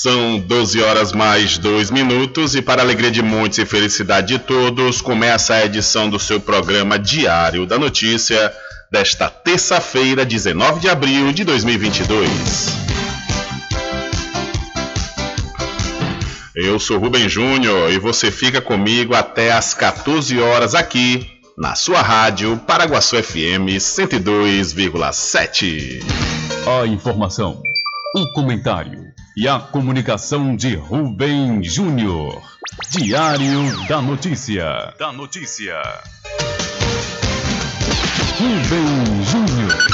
São 12 horas mais 2 minutos e para alegria de muitos e felicidade de todos, começa a edição do seu programa Diário da Notícia desta terça-feira, 19 de abril de 2022. Eu sou Rubem Júnior e você fica comigo até às 14 horas aqui na sua rádio Paraguaçu FM 102,7. A informação, o comentário e a comunicação de Rubem Júnior. Diário da Notícia. Da Notícia. Rubem Júnior.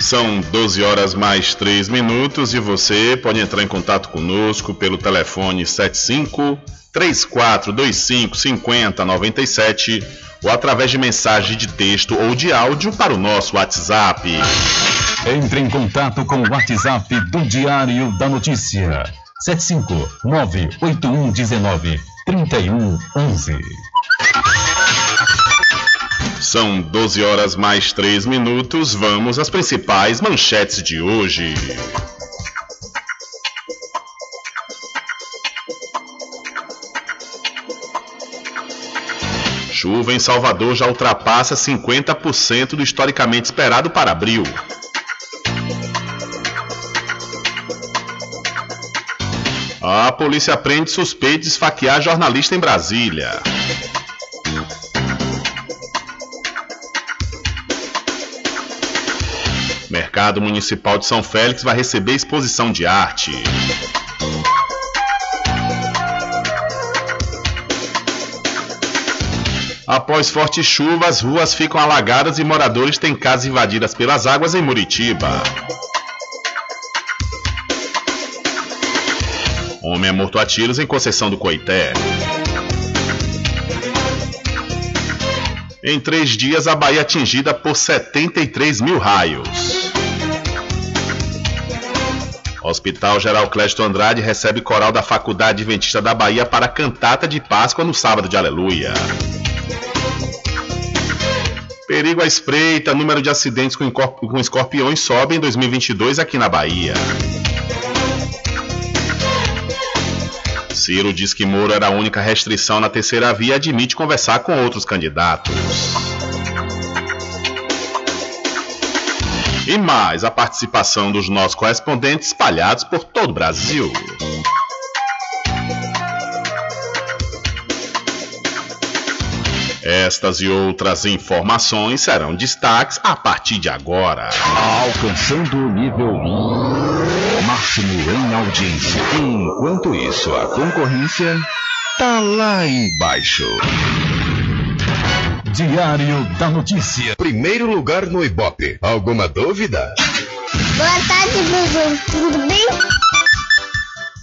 São 12 horas mais 3 minutos e você pode entrar em contato conosco pelo telefone 75 3425 5097 ou através de mensagem de texto ou de áudio para o nosso WhatsApp. Entre em contato com o WhatsApp do Diário da Notícia. 759-8119-3111. São 12 horas mais 3 minutos. Vamos às principais manchetes de hoje. Chuva em Salvador já ultrapassa 50% do historicamente esperado para abril. A polícia prende suspeito de esfaquear jornalista em Brasília. Mercado Municipal de São Félix vai receber exposição de arte. Após fortes chuvas, ruas ficam alagadas e moradores têm casas invadidas pelas águas em Muritiba. Homem é morto a tiros em Conceição do Coité. Em três dias, a Bahia atingida por 73 mil raios. Hospital Geral Clésto Andrade recebe coral da Faculdade Adventista da Bahia para cantata de Páscoa no sábado de Aleluia. Perigo à espreita, número de acidentes com, escorpiões sobe em 2022 aqui na Bahia. Ciro diz que Moro era a única restrição na terceira via e admite conversar com outros candidatos. E mais a participação dos nossos correspondentes espalhados por todo o Brasil. Estas e outras informações serão destaques a partir de agora. Alcançando o nível máximo em audiência. Enquanto isso, a concorrência tá lá embaixo. Diário da Notícia. Primeiro lugar no Ibope. Alguma dúvida? Boa tarde, Bubu. Tudo bem?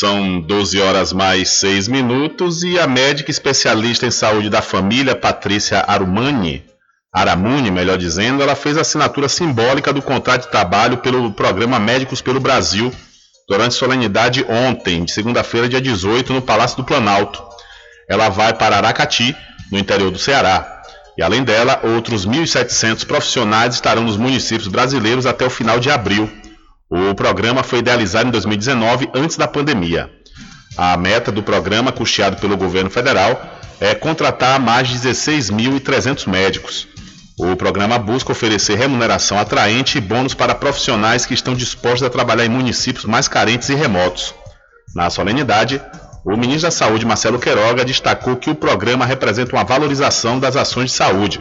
São 12 horas mais 6 minutos e a médica especialista em saúde da família, Patrícia Arumani, Aramuni, melhor dizendo, ela fez a assinatura simbólica do contrato de trabalho pelo programa Médicos pelo Brasil durante solenidade ontem, de segunda-feira, dia 18, no Palácio do Planalto. Ela vai para Aracati, no interior do Ceará. E além dela, outros 1.700 profissionais estarão nos municípios brasileiros até o final de abril. O programa foi idealizado em 2019, antes da pandemia. A meta do programa, custeado pelo governo federal, é contratar mais de 16.300 médicos. O programa busca oferecer remuneração atraente e bônus para profissionais que estão dispostos a trabalhar em municípios mais carentes e remotos. Na solenidade, o ministro da Saúde, Marcelo Queiroga, destacou que o programa representa uma valorização das ações de saúde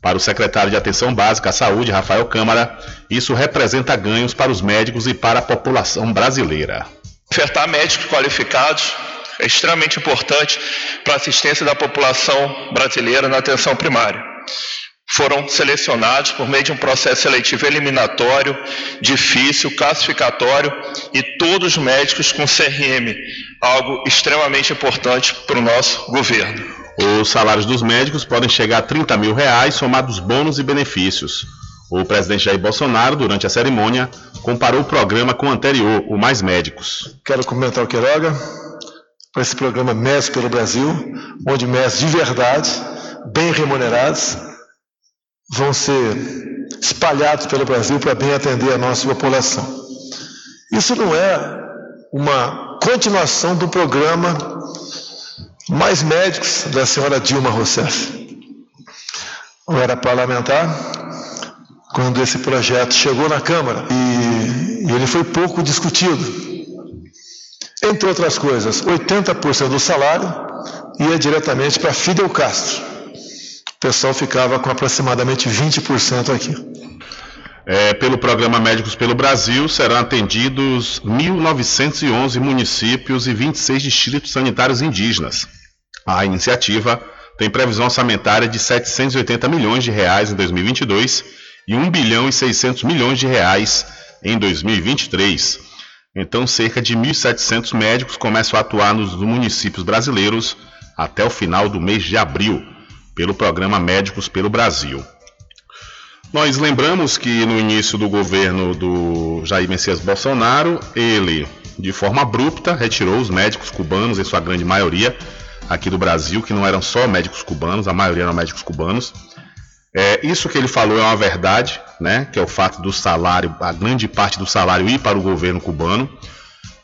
para o secretário de Atenção Básica à Saúde, Rafael Câmara, isso representa ganhos para os médicos e para a população brasileira. Ofertar médicos qualificados é extremamente importante para a assistência da população brasileira na atenção primária. Foram selecionados por meio de um processo seletivo eliminatório, difícil, classificatório e todos médicos com CRM, algo extremamente importante para o nosso governo. Os salários dos médicos podem chegar a 30 mil reais, somados bônus e benefícios. O presidente Jair Bolsonaro, durante a cerimônia, comparou o programa com o anterior, o Mais Médicos. Quero comentar o Queiroga para esse programa Médicos pelo Brasil, onde médicos de verdade, bem remunerados, vão ser espalhados pelo Brasil para bem atender a nossa população. Isso não é uma continuação do programa mais médicos da senhora Dilma Rousseff. Eu era parlamentar, quando esse projeto chegou na Câmara e, ele foi pouco discutido. Entre outras coisas, 80% do salário ia diretamente para Fidel Castro. O pessoal ficava com aproximadamente 20% aqui. É, pelo programa Médicos pelo Brasil, serão atendidos 1.911 municípios e 26 distritos sanitários indígenas. A iniciativa tem previsão orçamentária de 780 milhões de reais em 2022 e 1 bilhão e 600 milhões de reais em 2023. Então, cerca de 1.700 médicos começam a atuar nos municípios brasileiros até o final do mês de abril, pelo programa Médicos pelo Brasil. Nós lembramos que no início do governo do Jair Messias Bolsonaro, ele, de forma abrupta, retirou os médicos cubanos, em sua grande maioria, aqui do Brasil, que não eram só médicos cubanos, a maioria eram médicos cubanos, é, isso que ele falou é uma verdade, né? Que é o fato do salário, a grande parte do salário ir para o governo cubano.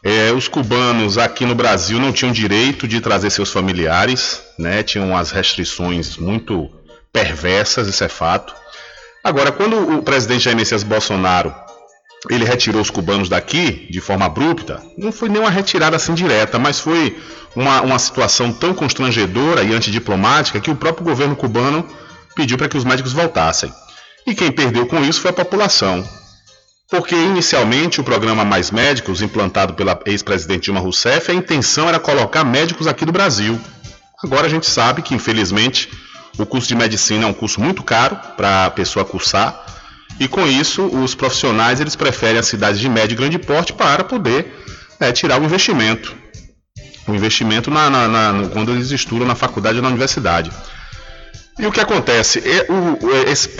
É, os cubanos aqui no Brasil não tinham direito de trazer seus familiares, né? Tinham as restrições muito perversas, isso é fato. Agora, quando o presidente Jair Messias Bolsonaro ele retirou os cubanos daqui de forma abrupta, não foi nem uma retirada assim direta, mas foi uma, uma situação tão constrangedora e antidiplomática que o próprio governo cubano pediu para que os médicos voltassem. E quem perdeu com isso foi a população. Porque inicialmente o programa Mais Médicos, implantado pela ex-presidente Dilma Rousseff, a intenção era colocar médicos aqui do Brasil. Agora a gente sabe que, infelizmente, o curso de medicina é um curso muito caro para a pessoa cursar. E com isso, os profissionais eles preferem as cidades de médio e grande porte para poder é, tirar o investimento. O investimento na, na, na, quando eles estudam na faculdade ou na universidade. E o que acontece?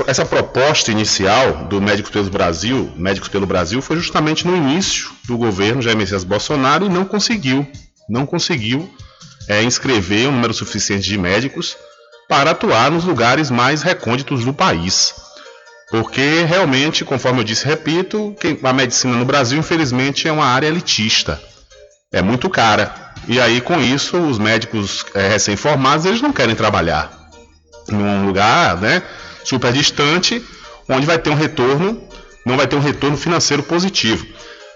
essa proposta inicial do Médicos pelo Brasil, Médicos pelo Brasil, foi justamente no início do governo Jair Messias Bolsonaro e não conseguiu, não conseguiu é, inscrever um número suficiente de médicos para atuar nos lugares mais recônditos do país. Porque realmente, conforme eu disse, repito, a medicina no Brasil, infelizmente, é uma área elitista. É muito cara. E aí, com isso, os médicos é, recém-formados, eles não querem trabalhar num lugar né, super distante, onde vai ter um retorno, não vai ter um retorno financeiro positivo.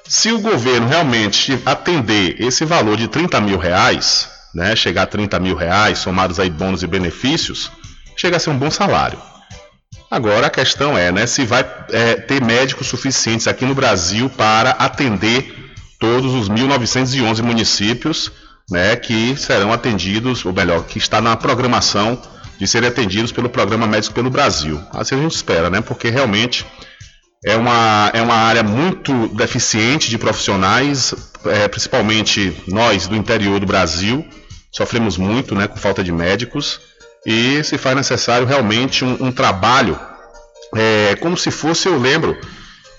Se o governo realmente atender esse valor de 30 mil reais, né, chegar a 30 mil reais, somados aí bônus e benefícios, chega a ser um bom salário. Agora a questão é, né, se vai é, ter médicos suficientes aqui no Brasil para atender todos os 1.911 municípios, né, que serão atendidos, ou melhor, que está na programação de serem atendidos pelo programa Médicos pelo Brasil. Assim a gente espera, né? Porque realmente é uma, é uma área muito deficiente de profissionais, é, principalmente nós do interior do Brasil, sofremos muito né, com falta de médicos e se faz necessário realmente um, um trabalho, é, como se fosse, eu lembro,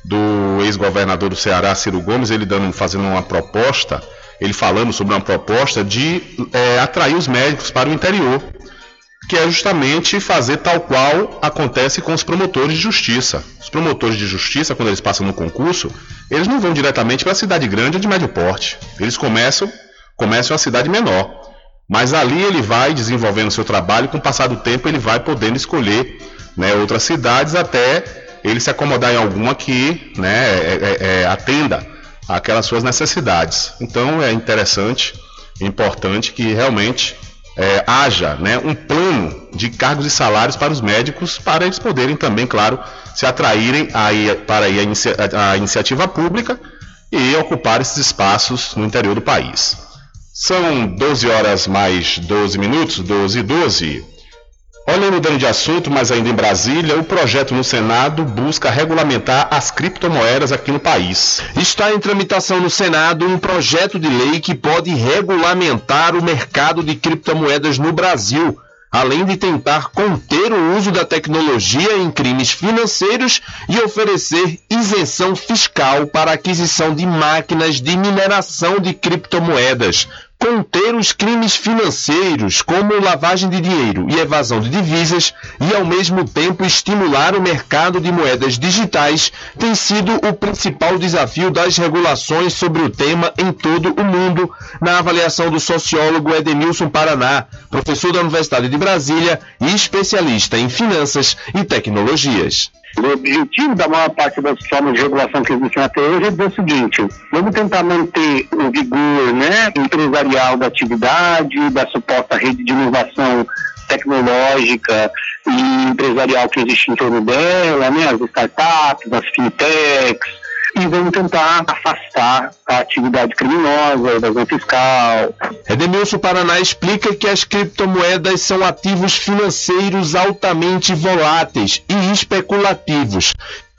do ex-governador do Ceará, Ciro Gomes, ele dando, fazendo uma proposta, ele falando sobre uma proposta de é, atrair os médicos para o interior que é justamente fazer tal qual acontece com os promotores de justiça. Os promotores de justiça, quando eles passam no concurso, eles não vão diretamente para a cidade grande ou de médio porte. Eles começam, começam a cidade menor. Mas ali ele vai desenvolvendo seu trabalho, com o passar do tempo ele vai podendo escolher né, outras cidades até ele se acomodar em alguma que né, é, é, é, atenda aquelas suas necessidades. Então é interessante, importante que realmente é, haja né, um plano de cargos e salários para os médicos, para eles poderem também, claro, se atraírem aí, para a, inicia, a iniciativa pública e ocupar esses espaços no interior do país. São 12 horas mais 12 minutos, 12 e 12. Olha, mudando de assunto, mas ainda em Brasília, o projeto no Senado busca regulamentar as criptomoedas aqui no país. Está em tramitação no Senado um projeto de lei que pode regulamentar o mercado de criptomoedas no Brasil, além de tentar conter o uso da tecnologia em crimes financeiros e oferecer isenção fiscal para aquisição de máquinas de mineração de criptomoedas, conter os crimes financeiros, como lavagem de dinheiro e evasão de divisas, e ao mesmo tempo estimular o mercado de moedas digitais, tem sido o principal desafio das regulações sobre o tema em todo o mundo, na avaliação do sociólogo Edemilson Paraná, professor da Universidade de Brasília e especialista em finanças e tecnologias. O objetivo da maior parte das formas de regulação que existem até hoje é o seguinte: vamos tentar manter o vigor né, empresarial da atividade, da suposta rede de inovação tecnológica e empresarial que existe em torno dela, né, as startups, as fintechs, e vamos tentar afastar a atividade criminosa, a evasão fiscal. Edemilson Paraná explica que as criptomoedas são ativos financeiros altamente voláteis e especulativos.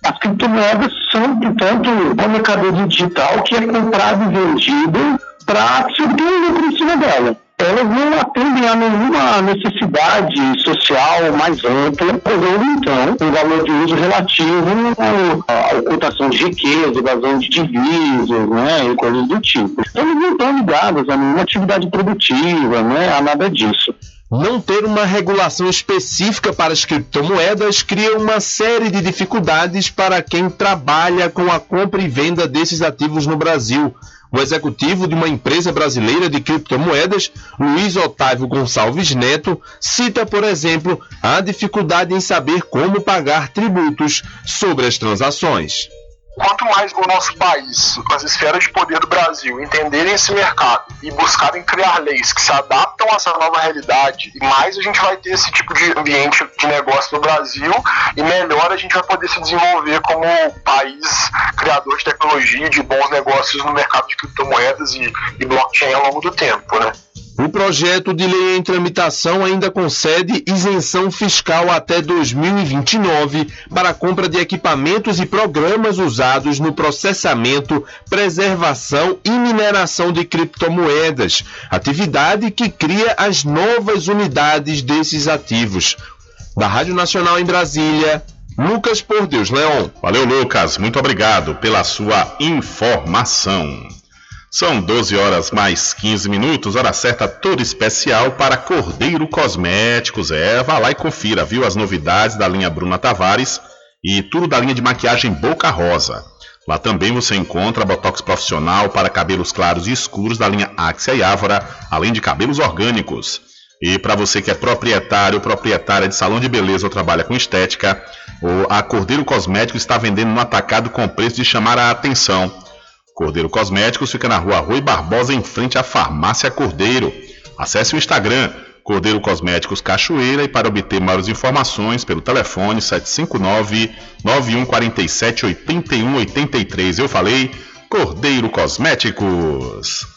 As criptomoedas são, portanto, uma mercadoria digital que é comprado e vendido para se obter um lucro em cima dela elas não atendem a nenhuma necessidade social mais ampla, posando então um valor de uso relativo à ocultação de riqueza, evasão de divisas, né, e coisas do tipo. Então, elas não estão ligadas a nenhuma atividade produtiva, né, a nada disso. Não ter uma regulação específica para as criptomoedas cria uma série de dificuldades para quem trabalha com a compra e venda desses ativos no Brasil. O executivo de uma empresa brasileira de criptomoedas, Luiz Otávio Gonçalves Neto, cita, por exemplo, a dificuldade em saber como pagar tributos sobre as transações. Quanto mais o nosso país, as esferas de poder do Brasil, entenderem esse mercado e buscarem criar leis que se adaptam a essa nova realidade, mais a gente vai ter esse tipo de ambiente de negócio no Brasil e melhor a gente vai poder se desenvolver como país criador de tecnologia, de bons negócios no mercado de criptomoedas e, e blockchain ao longo do tempo, né? O projeto de lei em tramitação ainda concede isenção fiscal até 2029 para a compra de equipamentos e programas usados no processamento, preservação e mineração de criptomoedas, atividade que cria as novas unidades desses ativos. Da Rádio Nacional em Brasília, Lucas Por Deus Leon. Valeu, Lucas. Muito obrigado pela sua informação. São 12 horas mais 15 minutos, hora certa toda especial para Cordeiro Cosméticos. É, vá lá e confira, viu? As novidades da linha Bruna Tavares e tudo da linha de maquiagem Boca Rosa. Lá também você encontra botox profissional para cabelos claros e escuros da linha Axia e Ávora, além de cabelos orgânicos. E para você que é proprietário ou proprietária de salão de beleza ou trabalha com estética, a Cordeiro Cosméticos está vendendo no atacado com preço de chamar a atenção. Cordeiro Cosméticos fica na rua Rui Barbosa, em frente à Farmácia Cordeiro. Acesse o Instagram Cordeiro Cosméticos Cachoeira e para obter maiores informações pelo telefone 759-9147-8183. Eu falei Cordeiro Cosméticos.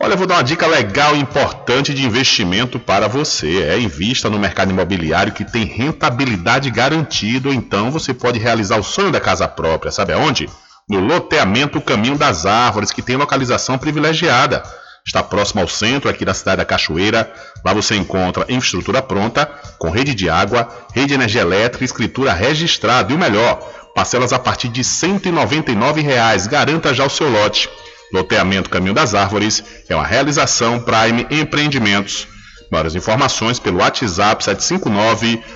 Olha, eu vou dar uma dica legal e importante de investimento para você. É invista no mercado imobiliário que tem rentabilidade garantida, então você pode realizar o sonho da casa própria. Sabe aonde? No loteamento Caminho das Árvores, que tem localização privilegiada. Está próximo ao centro aqui da cidade da Cachoeira. Lá você encontra infraestrutura pronta, com rede de água, rede de energia elétrica, escritura registrada e o melhor, parcelas a partir de 199 reais. Garanta já o seu lote. Loteamento Caminho das Árvores é uma realização Prime Empreendimentos. Maiores informações pelo WhatsApp 759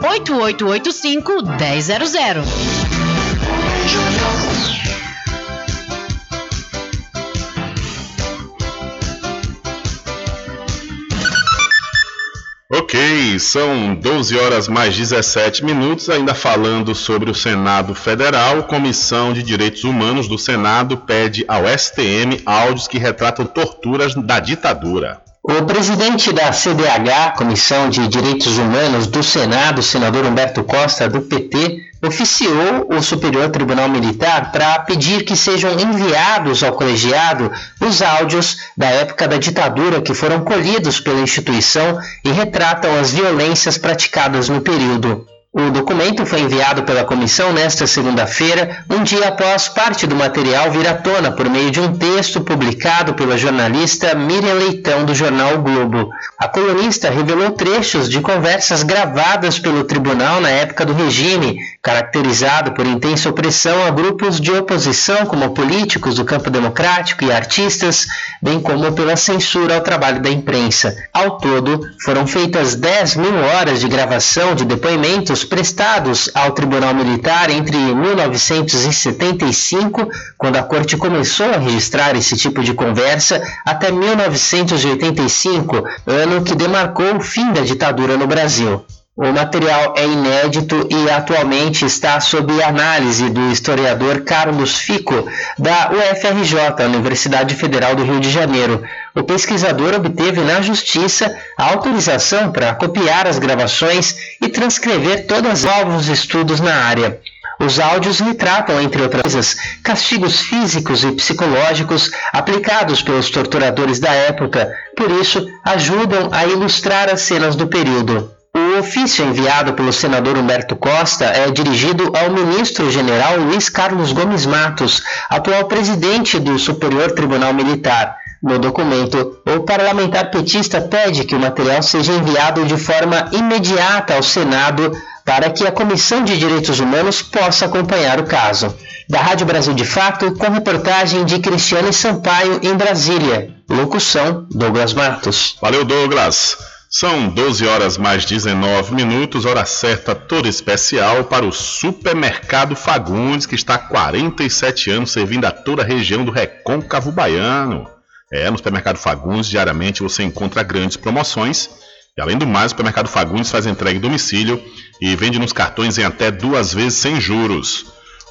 98885 1000. Ok, são 12 horas mais 17 minutos, ainda falando sobre o Senado Federal. Comissão de Direitos Humanos do Senado pede ao STM áudios que retratam torturas da ditadura. O presidente da CDH, Comissão de Direitos Humanos do Senado, senador Humberto Costa, do PT, oficiou o Superior Tribunal Militar para pedir que sejam enviados ao colegiado os áudios da época da ditadura que foram colhidos pela instituição e retratam as violências praticadas no período. O documento foi enviado pela comissão nesta segunda-feira, um dia após parte do material vir à tona por meio de um texto publicado pela jornalista Miriam Leitão do jornal o Globo. A colunista revelou trechos de conversas gravadas pelo tribunal na época do regime, caracterizado por intensa opressão a grupos de oposição como políticos do campo democrático e artistas, bem como pela censura ao trabalho da imprensa. Ao todo, foram feitas 10 mil horas de gravação de depoimentos prestados ao Tribunal Militar entre 1975, quando a Corte começou a registrar esse tipo de conversa, até 1985, ano que demarcou o fim da ditadura no Brasil. O material é inédito e atualmente está sob análise do historiador Carlos Fico, da UFRJ, Universidade Federal do Rio de Janeiro. O pesquisador obteve na Justiça a autorização para copiar as gravações e transcrever todos os novos estudos na área. Os áudios retratam, entre outras coisas, castigos físicos e psicológicos aplicados pelos torturadores da época, por isso ajudam a ilustrar as cenas do período. O ofício enviado pelo senador Humberto Costa é dirigido ao ministro-general Luiz Carlos Gomes Matos, atual presidente do Superior Tribunal Militar. No documento, o parlamentar petista pede que o material seja enviado de forma imediata ao Senado para que a Comissão de Direitos Humanos possa acompanhar o caso. Da Rádio Brasil de Fato, com reportagem de Cristiane Sampaio em Brasília. Locução: Douglas Matos. Valeu, Douglas. São 12 horas mais 19 minutos, hora certa toda especial para o Supermercado Fagundes, que está há 47 anos servindo a toda a região do Recôncavo Baiano. É, no Supermercado Fagundes, diariamente você encontra grandes promoções. E além do mais, o Supermercado Fagundes faz entrega em domicílio e vende nos cartões em até duas vezes sem juros.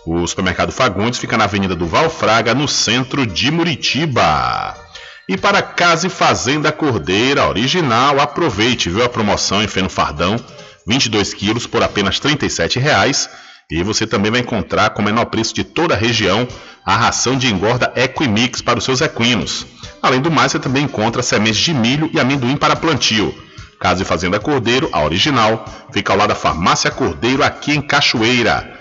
O Supermercado Fagundes fica na Avenida do Valfraga, no centro de Muritiba. E para Casa e Fazenda Cordeira original, aproveite, viu a promoção em feno fardão, 22 quilos por apenas R$ 37,00. E você também vai encontrar com o menor preço de toda a região a ração de engorda Equimix para os seus equinos. Além do mais, você também encontra sementes de milho e amendoim para plantio. Casa e Fazenda Cordeiro, a original, fica ao lado da Farmácia Cordeiro aqui em Cachoeira.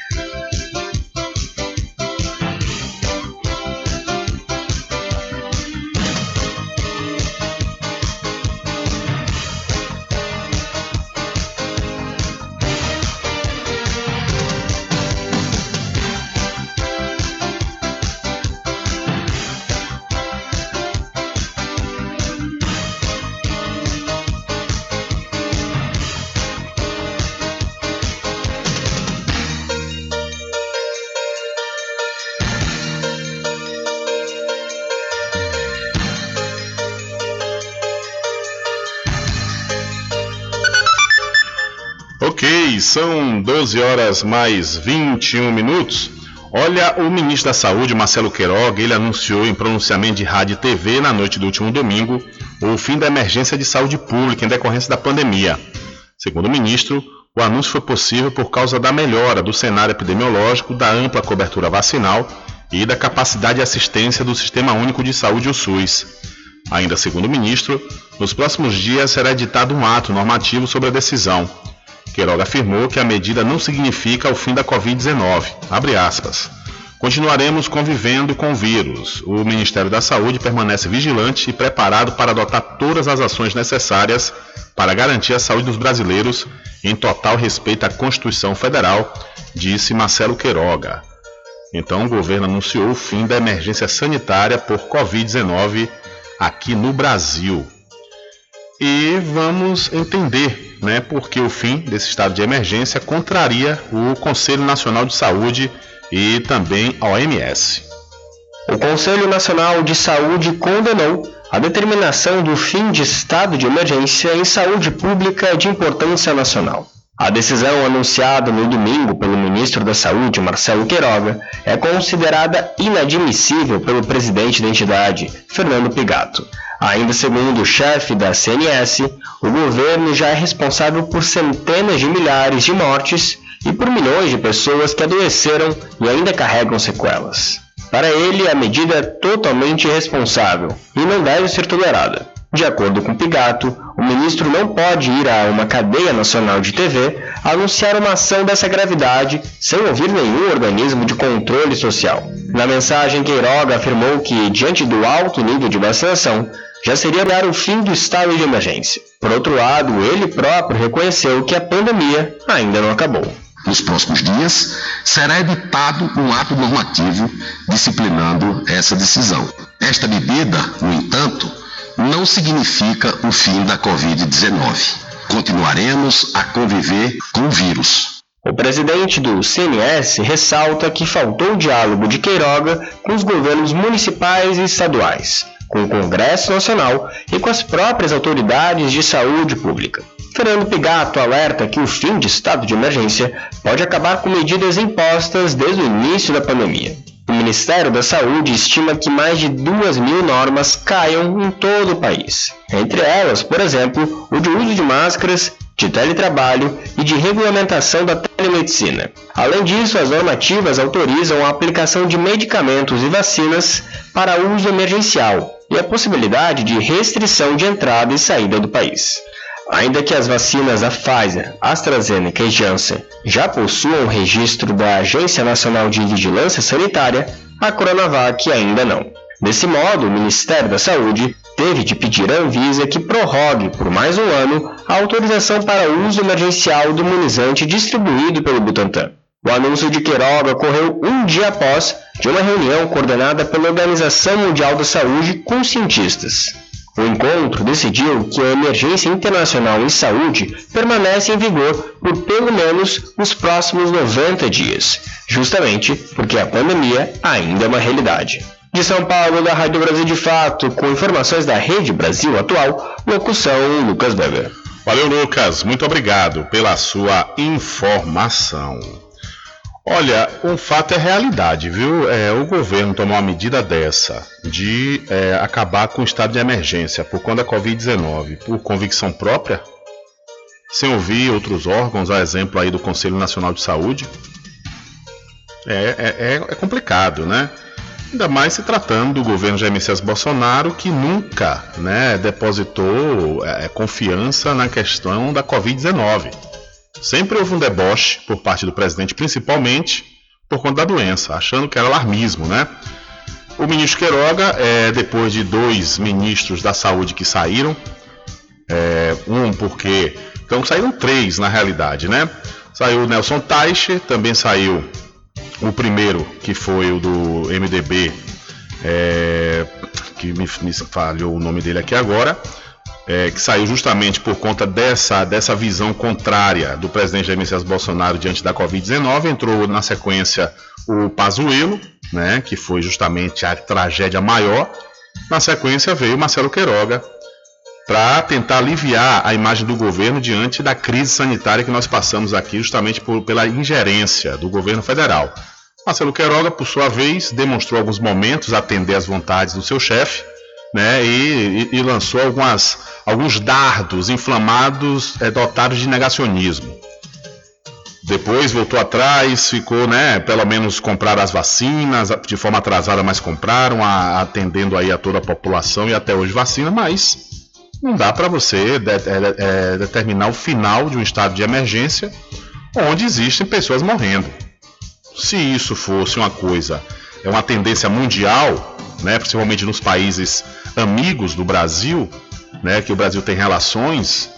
São 12 horas mais 21 minutos. Olha, o ministro da Saúde, Marcelo Queiroga, ele anunciou em pronunciamento de rádio e TV na noite do último domingo o fim da emergência de saúde pública em decorrência da pandemia. Segundo o ministro, o anúncio foi possível por causa da melhora do cenário epidemiológico, da ampla cobertura vacinal e da capacidade de assistência do Sistema Único de Saúde, o SUS. Ainda segundo o ministro, nos próximos dias será editado um ato normativo sobre a decisão. Queiroga afirmou que a medida não significa o fim da Covid-19. Continuaremos convivendo com o vírus. O Ministério da Saúde permanece vigilante e preparado para adotar todas as ações necessárias para garantir a saúde dos brasileiros em total respeito à Constituição Federal, disse Marcelo Queiroga. Então, o governo anunciou o fim da emergência sanitária por Covid-19 aqui no Brasil. E vamos entender né, porque o fim desse estado de emergência contraria o Conselho Nacional de Saúde e também a OMS. O Conselho Nacional de Saúde condenou a determinação do fim de estado de emergência em saúde pública de importância nacional. A decisão anunciada no domingo pelo ministro da Saúde, Marcelo Queiroga, é considerada inadmissível pelo presidente da entidade, Fernando Pigato. Ainda segundo o chefe da CNS, o governo já é responsável por centenas de milhares de mortes e por milhões de pessoas que adoeceram e ainda carregam sequelas. Para ele, a medida é totalmente irresponsável e não deve ser tolerada. De acordo com Pigato, o ministro não pode ir a uma cadeia nacional de TV anunciar uma ação dessa gravidade sem ouvir nenhum organismo de controle social. Na mensagem, Queiroga afirmou que, diante do alto nível de vacinação, já seria dar o fim do estado de emergência. Por outro lado, ele próprio reconheceu que a pandemia ainda não acabou. Nos próximos dias, será editado um ato normativo disciplinando essa decisão. Esta medida, no entanto, não significa o fim da Covid-19. Continuaremos a conviver com o vírus. O presidente do CNS ressalta que faltou diálogo de Queiroga com os governos municipais e estaduais, com o Congresso Nacional e com as próprias autoridades de saúde pública. Fernando Pigato alerta que o fim de estado de emergência pode acabar com medidas impostas desde o início da pandemia. Ministério da Saúde estima que mais de 2 mil normas caiam em todo o país. Entre elas, por exemplo, o de uso de máscaras, de teletrabalho e de regulamentação da telemedicina. Além disso, as normativas autorizam a aplicação de medicamentos e vacinas para uso emergencial e a possibilidade de restrição de entrada e saída do país. Ainda que as vacinas da Pfizer, AstraZeneca e Janssen já possuam registro da Agência Nacional de Vigilância Sanitária, a Coronavac ainda não. Desse modo, o Ministério da Saúde teve de pedir à Anvisa que prorrogue por mais um ano a autorização para uso emergencial do imunizante distribuído pelo Butantan. O anúncio de Queiroga ocorreu um dia após de uma reunião coordenada pela Organização Mundial da Saúde com cientistas. O encontro decidiu que a emergência internacional em saúde permanece em vigor por pelo menos os próximos 90 dias, justamente porque a pandemia ainda é uma realidade. De São Paulo, da Rádio Brasil de Fato, com informações da Rede Brasil Atual, locução Lucas Weber. Valeu, Lucas. Muito obrigado pela sua informação. Olha, um fato é realidade, viu? É, o governo tomou uma medida dessa de é, acabar com o estado de emergência por conta da Covid-19 por convicção própria, sem ouvir outros órgãos, a exemplo aí do Conselho Nacional de Saúde. É, é, é complicado, né? Ainda mais se tratando do governo Jair Messias Bolsonaro, que nunca né, depositou é, confiança na questão da Covid-19. Sempre houve um deboche por parte do presidente, principalmente por conta da doença, achando que era alarmismo, né? O ministro Queiroga, é, depois de dois ministros da saúde que saíram, é, um porque. Então saíram três na realidade, né? Saiu o Nelson Taixe, também saiu o primeiro, que foi o do MDB, é, que me, me falhou o nome dele aqui agora é, que saiu justamente por conta dessa, dessa visão contrária do presidente Jair Messias Bolsonaro diante da Covid-19. Entrou na sequência o Pazuello, né, que foi justamente a tragédia maior. Na sequência veio Marcelo Queiroga para tentar aliviar a imagem do governo diante da crise sanitária que nós passamos aqui, justamente por, pela ingerência do governo federal. Marcelo Queiroga, por sua vez, demonstrou alguns momentos atender às vontades do seu chefe, né, e, e, lançou algumas, alguns dardos inflamados é, dotados de negacionismo. Depois voltou atrás, ficou, né, pelo menos comprar as vacinas, de forma atrasada, mas compraram, a, atendendo aí a toda a população e até hoje vacina, mas não dá para você de, é, é, determinar o final de um estado de emergência onde existem pessoas morrendo. Se isso fosse uma coisa, é uma tendência mundial, né, principalmente nos países amigos do Brasil, né, que o Brasil tem relações,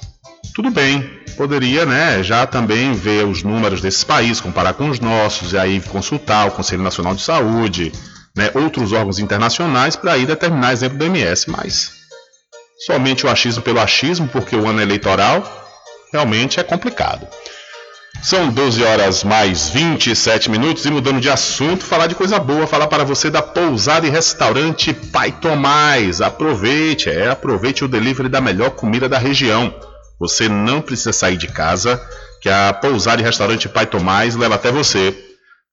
tudo bem, poderia, né, já também ver os números desses países, comparar com os nossos e aí consultar o Conselho Nacional de Saúde, né, outros órgãos internacionais para aí determinar exemplo do MS, mas somente o achismo pelo achismo, porque o ano eleitoral realmente é complicado. São 12 horas mais 27 minutos e mudando de assunto, falar de coisa boa, falar para você da pousada e restaurante Pai Tomás. Aproveite, é, aproveite o delivery da melhor comida da região. Você não precisa sair de casa, que a pousada e restaurante Pai Tomás leva até você.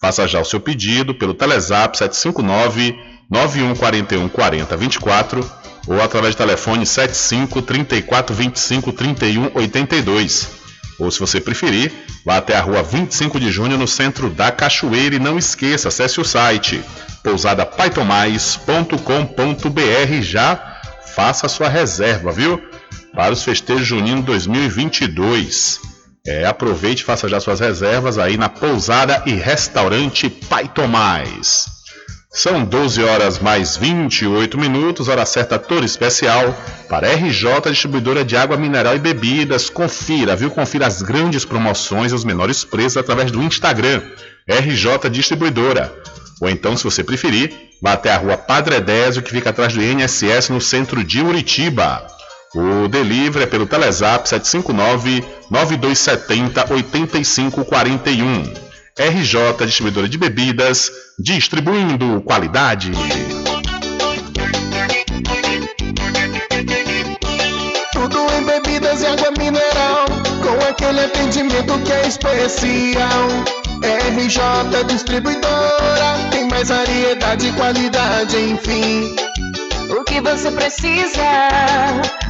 Faça já o seu pedido pelo Telezap 759 9141 4024 ou através do telefone 75 34 25 31 82. Ou se você preferir, vá até a rua 25 de junho no centro da Cachoeira e não esqueça, acesse o site pousadapaitomais.com.br já faça a sua reserva, viu? Para os festejos juninos 2022. É, aproveite e faça já suas reservas aí na pousada e restaurante Pai Tomás. São 12 horas mais 28 minutos, hora certa toda especial para RJ Distribuidora de Água Mineral e Bebidas. Confira, viu? Confira as grandes promoções e os menores preços através do Instagram, RJ Distribuidora. Ou então, se você preferir, vá até a rua Padre Edésio, que fica atrás do INSS no centro de Uritiba. O delivery é pelo Telezap 759 9270 8541. RJ Distribuidora de Bebidas, distribuindo qualidade. Tudo em bebidas e água mineral, com aquele atendimento que é especial. RJ Distribuidora, tem mais variedade e qualidade, enfim. O que você precisa?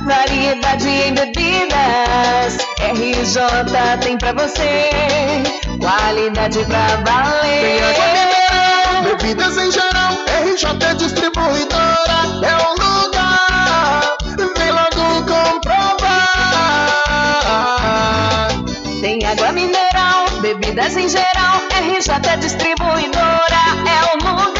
Variedade em bebidas. RJ tem pra você. Qualidade pra valer. Tem água mineral, bebidas em geral. RJ Distribuidora é o lugar. Vem logo comprovar. Tem água mineral, bebidas em geral. RJ Distribuidora é o lugar.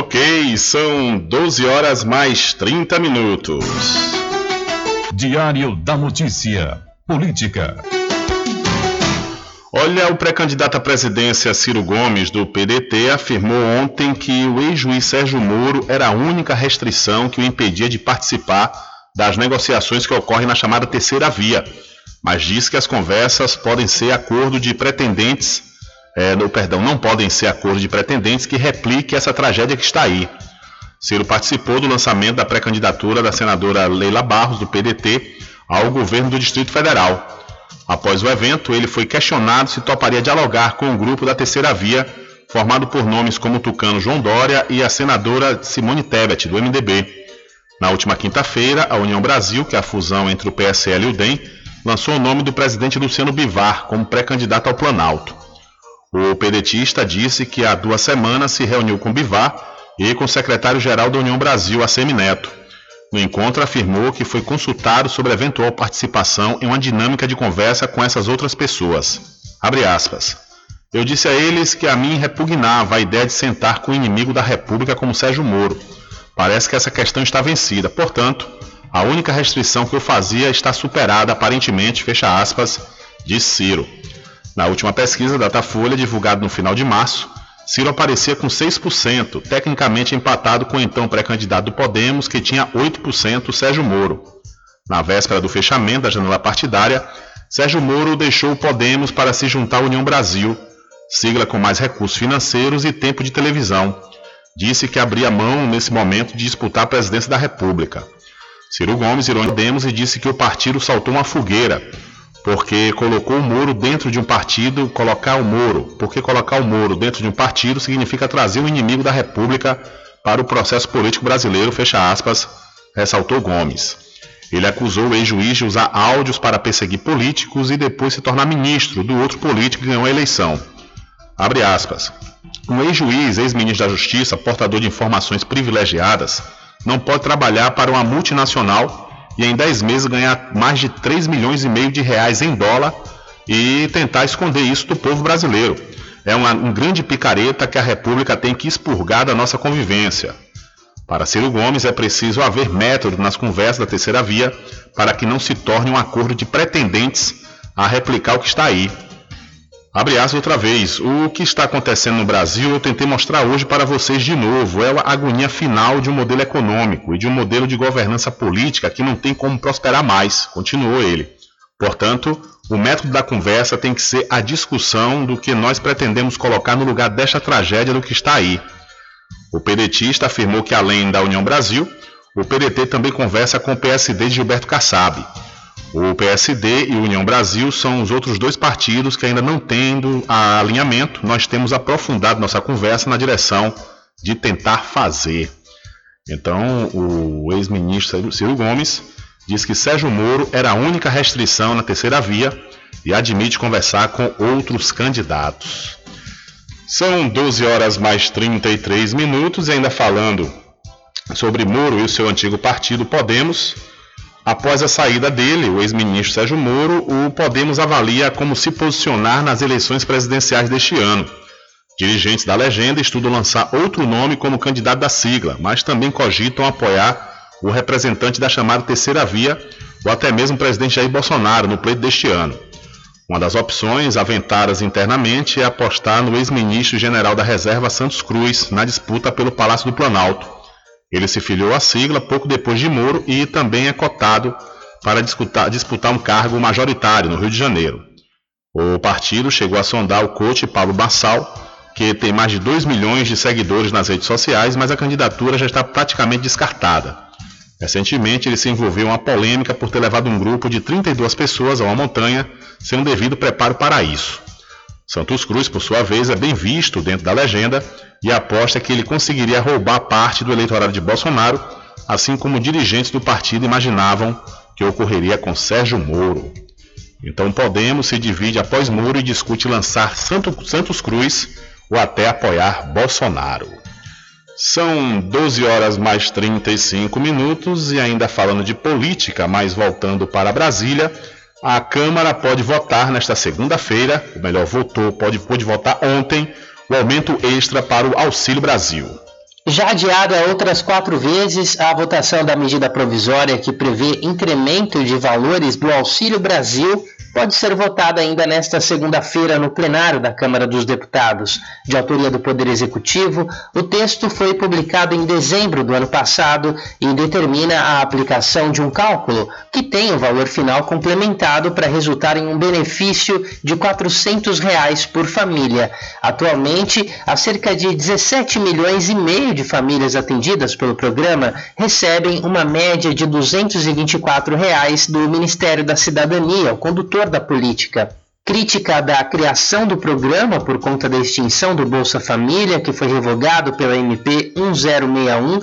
Ok, são 12 horas mais 30 minutos. Diário da Notícia. Política. Olha, o pré-candidato à presidência Ciro Gomes, do PDT, afirmou ontem que o ex-juiz Sérgio Moro era a única restrição que o impedia de participar das negociações que ocorrem na chamada terceira via, mas diz que as conversas podem ser acordo de pretendentes, é, perdão, não podem ser acordo de pretendentes que replique essa tragédia que está aí. Ciro participou do lançamento da pré-candidatura da senadora Leila Barros, do PDT, ao governo do Distrito Federal. Após o evento, ele foi questionado se toparia dialogar com o grupo da Terceira Via, formado por nomes como o tucano João Dória e a senadora Simone Tebet, do MDB. Na última quinta-feira, a União Brasil, que é a fusão entre o PSL e o DEM, lançou o nome do presidente Luciano Bivar como pré-candidato ao Planalto. O pedetista disse que há duas semanas se reuniu com Bivar e com o secretário-geral da União Brasil, ACM Neto. No encontro, afirmou que foi consultado sobre eventual participação em uma dinâmica de conversa com essas outras pessoas. Abre aspas. Eu disse a eles que a mim repugnava a ideia de sentar com o inimigo da República como Sérgio Moro. Parece que essa questão está vencida. Portanto, a única restrição que eu fazia está superada, aparentemente, fecha aspas, disse Ciro. Na última pesquisa Datafolha, divulgada no final de março, Ciro aparecia com 6%, tecnicamente empatado com o então pré-candidato do Podemos, que tinha 8%, Sérgio Moro. Na véspera do fechamento da janela partidária, Sérgio Moro deixou o Podemos para se juntar à União Brasil, sigla com mais recursos financeiros e tempo de televisão. Disse que abria mão, nesse momento, de disputar a presidência da República. Ciro Gomes irou Podemos e disse que o partido saltou uma fogueira, porque colocou o Moro dentro de um partido, colocar o Moro, porque colocar o Moro dentro de um partido significa trazer o inimigo da República para o processo político brasileiro, fecha aspas, ressaltou Gomes. Ele acusou o ex-juiz de usar áudios para perseguir políticos e depois se tornar ministro do outro político que ganhou a eleição. Abre aspas. Um ex-juiz, ex-ministro da Justiça, portador de informações privilegiadas, não pode trabalhar para uma multinacional e em 10 meses ganhar mais de 3 milhões e meio de reais em dólar e tentar esconder isso do povo brasileiro. É uma, um grande picareta que a República tem que expurgar da nossa convivência. Para Ciro Gomes é preciso haver método nas conversas da terceira via para que não se torne um acordo de pretendentes a replicar o que está aí. Abre aspas outra vez. O que está acontecendo no Brasil eu tentei mostrar hoje para vocês de novo. É a agonia final de um modelo econômico e de um modelo de governança política que não tem como prosperar mais, continuou ele. Portanto, o método da conversa tem que ser a discussão do que nós pretendemos colocar no lugar desta tragédia do que está aí. O pedetista afirmou que, além da União Brasil, o PDT também conversa com o PSD de Gilberto Kassab. O PSD e União Brasil são os outros dois partidos que ainda não tendo alinhamento, nós temos aprofundado nossa conversa na direção de tentar fazer. Então, o ex-ministro Ciro Gomes diz que Sérgio Moro era a única restrição na terceira via e admite conversar com outros candidatos. São 12 horas mais 33 minutos e ainda falando sobre Moro e o seu antigo partido Podemos. Após a saída dele, o ex-ministro Sérgio Moro, o Podemos avalia como se posicionar nas eleições presidenciais deste ano. Dirigentes da legenda estudam lançar outro nome como candidato da sigla, mas também cogitam apoiar o representante da chamada terceira via, ou até mesmo o presidente Jair Bolsonaro, no pleito deste ano. Uma das opções aventadas internamente é apostar no ex-ministro general da Reserva Santos Cruz na disputa pelo Palácio do Planalto. Ele se filiou à sigla pouco depois de Moro e também é cotado para disputar, disputar um cargo majoritário no Rio de Janeiro. O partido chegou a sondar o coach Paulo Bassal, que tem mais de 2 milhões de seguidores nas redes sociais, mas a candidatura já está praticamente descartada. Recentemente, ele se envolveu em uma polêmica por ter levado um grupo de 32 pessoas a uma montanha sem um devido preparo para isso. Santos Cruz, por sua vez, é bem visto dentro da legenda e aposta que ele conseguiria roubar parte do eleitorado de Bolsonaro, assim como dirigentes do partido imaginavam que ocorreria com Sérgio Moro. Então Podemos se divide após Moro e discute lançar Santos Cruz ou até apoiar Bolsonaro. São 12 horas mais 35 minutos e ainda falando de política, mas voltando para Brasília, a Câmara pode votar nesta segunda-feira, ou melhor, votou, pode, pode votar ontem, o aumento extra para o Auxílio Brasil. Já adiada outras quatro vezes a votação da medida provisória que prevê incremento de valores do Auxílio Brasil pode ser votada ainda nesta segunda-feira no plenário da Câmara dos Deputados. De autoria do Poder Executivo, o texto foi publicado em dezembro do ano passado e determina a aplicação de um cálculo que tem o valor final complementado para resultar em um benefício de 400 reais por família. Atualmente, há cerca de 17 milhões e meio de famílias atendidas pelo programa recebem uma média de 224 reais do Ministério da Cidadania, o condutor da política. Crítica da criação do programa por conta da extinção do Bolsa Família, que foi revogado pela MP 1061,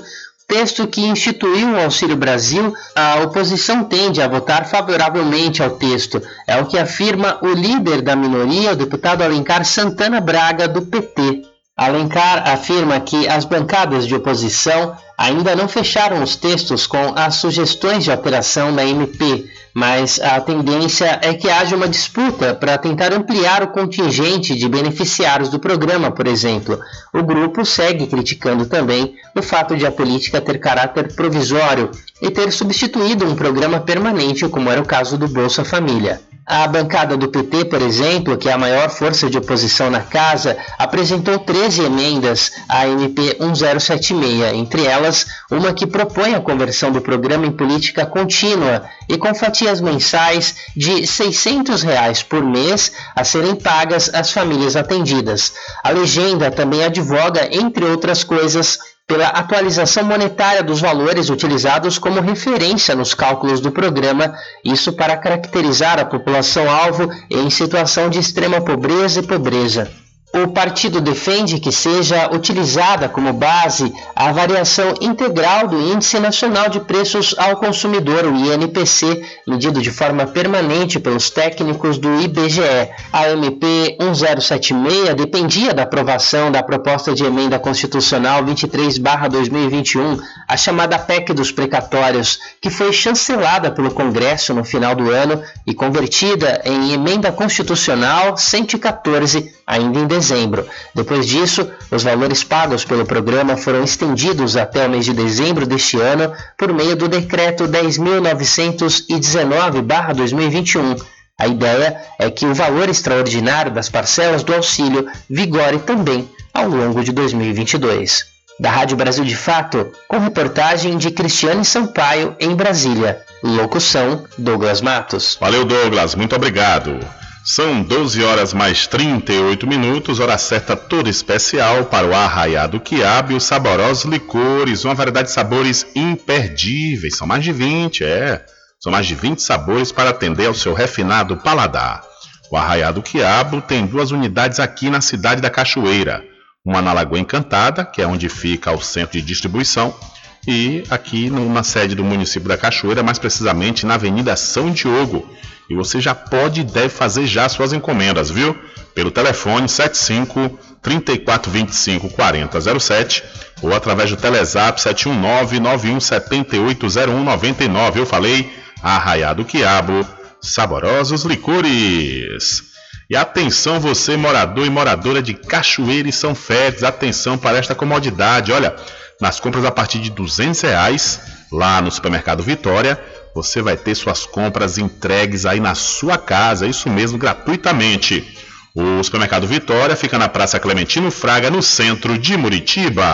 texto que instituiu o Auxílio Brasil, a oposição tende a votar favoravelmente ao texto. É o que afirma o líder da minoria, o deputado Alencar Santana Braga, do PT. Alencar afirma que as bancadas de oposição ainda não fecharam os textos com as sugestões de alteração na MP, mas a tendência é que haja uma disputa para tentar ampliar o contingente de beneficiários do programa, por exemplo. O grupo segue criticando também o fato de a política ter caráter provisório e ter substituído um programa permanente, como era o caso do Bolsa Família. A bancada do PT, por exemplo, que é a maior força de oposição na casa, apresentou 13 emendas à MP 1076, entre elas uma que propõe a conversão do programa em política contínua e com fatias mensais de 600 reais por mês a serem pagas às famílias atendidas. A legenda também advoga, entre outras coisas, pela atualização monetária dos valores utilizados como referência nos cálculos do programa, isso para caracterizar a população-alvo em situação de extrema pobreza e pobreza. O partido defende que seja utilizada como base a variação integral do Índice Nacional de Preços ao Consumidor, o INPC, medido de forma permanente pelos técnicos do IBGE. A MP 1076 dependia da aprovação da proposta de emenda constitucional 23/2021, a chamada PEC dos precatórios, que foi chancelada pelo Congresso no final do ano e convertida em emenda constitucional 114 ainda em dezembro. Depois disso, os valores pagos pelo programa foram estendidos até o mês de dezembro deste ano por meio do decreto 10.919/2021. A ideia é que o valor extraordinário das parcelas do auxílio vigore também ao longo de 2022. Da Rádio Brasil de Fato, com reportagem de Cristiane Sampaio em Brasília. Locução: Douglas Matos. Valeu, Douglas, muito obrigado. São 12 horas mais 38 minutos, hora certa toda especial para o Arraiado Quiabo e os saborosos licores, uma variedade de sabores imperdíveis. São mais de 20, é. São mais de 20 sabores para atender ao seu refinado paladar. O Arraiado Quiabo tem duas unidades aqui na cidade da Cachoeira. Uma na Lagoa Encantada, que é onde fica o centro de distribuição, e aqui numa sede do município da Cachoeira, mais precisamente na Avenida São Diogo. E você já pode e deve fazer já suas encomendas, viu? Pelo telefone 75 3425 4007 ou através do Telezap 719 91780199. Eu falei Arraiado Quiabo, saborosos licores. E atenção você morador e moradora de Cachoeira e São Félix, atenção para esta comodidade. Olha, nas compras a partir de 200 reais lá no supermercado Vitória, você vai ter suas compras entregues aí na sua casa, isso mesmo, gratuitamente. O supermercado Vitória fica na Praça Clementino Fraga, no centro de Muritiba.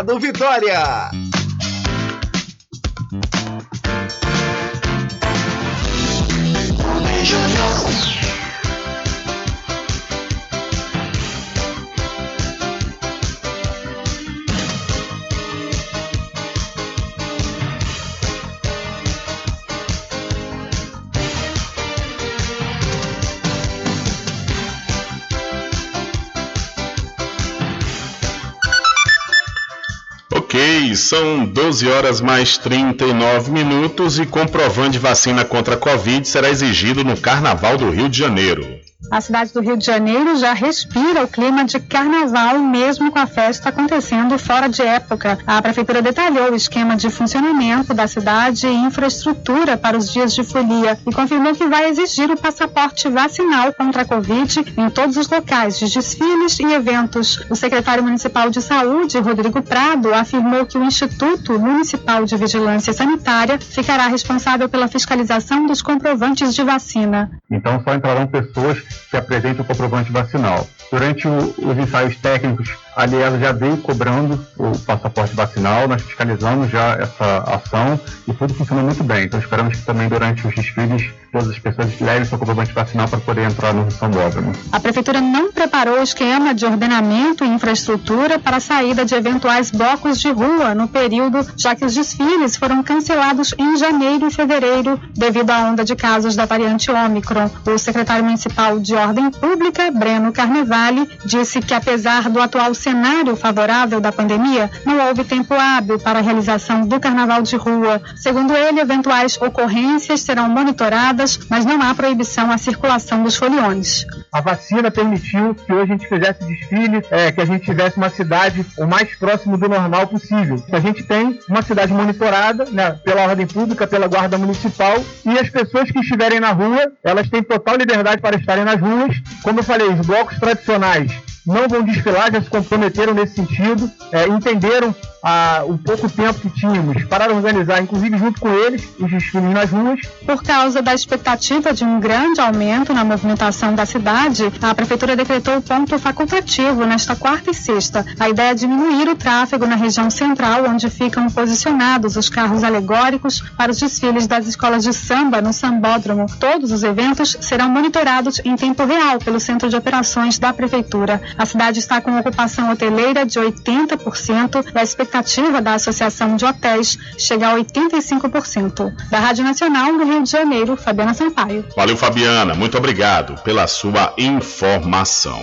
Mercado Vitória. São 12 horas mais 39 minutos e comprovante de vacina contra a Covid será exigido no Carnaval do Rio de Janeiro. A cidade do Rio de Janeiro já respira o clima de carnaval, mesmo com a festa acontecendo fora de época. A prefeitura detalhou o esquema de funcionamento da cidade e infraestrutura para os dias de folia e confirmou que vai exigir o passaporte vacinal contra a Covid em todos os locais de desfiles e eventos. O secretário municipal de saúde, Rodrigo Prado, afirmou que o Instituto Municipal de Vigilância Sanitária ficará responsável pela fiscalização dos comprovantes de vacina. Então só entrarão pessoas que apresentem o comprovante vacinal. Durante o, os ensaios técnicos, a Liesa já veio cobrando o passaporte vacinal, nós fiscalizamos já essa ação e tudo funcionou muito bem. Então esperamos que também durante os desfiles todas as pessoas levem seu comprovante vacinal para poder entrar no São Bódromo. A Prefeitura não preparou o esquema de ordenamento e infraestrutura para a saída de eventuais blocos de rua no período, já que os desfiles foram cancelados em janeiro e fevereiro devido à onda de casos da variante Ômicron. O secretário municipal de Ordem Pública, Breno Carnevale, disse que apesar do atual cenário favorável da pandemia, não houve tempo hábil para a realização do carnaval de rua. Segundo ele, eventuais ocorrências serão monitoradas, mas não há proibição à circulação dos foliões. A vacina permitiu que hoje a gente fizesse desfile, é, que a gente tivesse uma cidade o mais próximo do normal possível. A gente tem uma cidade monitorada né, pela ordem pública, pela guarda municipal e as pessoas que estiverem na rua, elas têm total liberdade para estarem nas ruas. Como eu falei, os blocos tradicionais não vão desfilar, já se comprometeram nesse sentido, é, entenderam a, o pouco tempo que tínhamos para organizar, inclusive junto com eles, os desfiles nas ruas. Por causa da expectativa de um grande aumento na movimentação da cidade, a Prefeitura decretou o ponto facultativo nesta quarta e sexta. A ideia é diminuir o tráfego na região central, onde ficam posicionados os carros alegóricos para os desfiles das escolas de samba no Sambódromo. Todos os eventos serão monitorados em tempo real pelo Centro de Operações da Prefeitura. A cidade está com ocupação hoteleira de 80% e a expectativa da Associação de Hotéis chega a 85%. Da Rádio Nacional do Rio de Janeiro, Fabiana Sampaio. Valeu, Fabiana. Muito obrigado pela sua informação.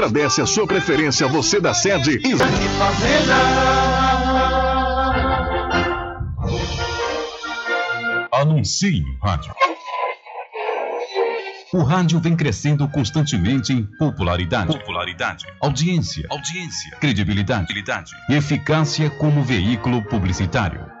agradece a sua preferência, você da sede e. Anuncie no rádio. O rádio vem crescendo constantemente em popularidade, popularidade, audiência, audiência, credibilidade, credibilidade eficácia como veículo publicitário.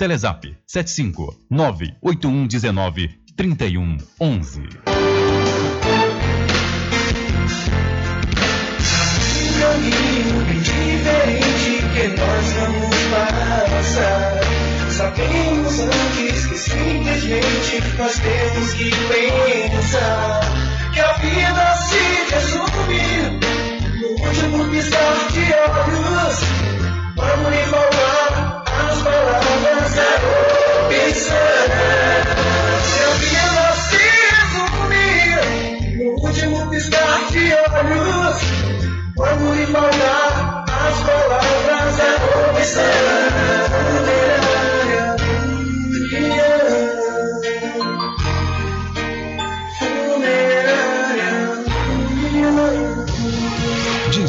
Telezap 75 98119 3111. Um caminho bem diferente que nós vamos passar. Sabemos antes que simplesmente nós temos que pensar que a vida se resume no último piscar de olhos. Vamos lhe falar Vamos lhe falar as palavras da opção.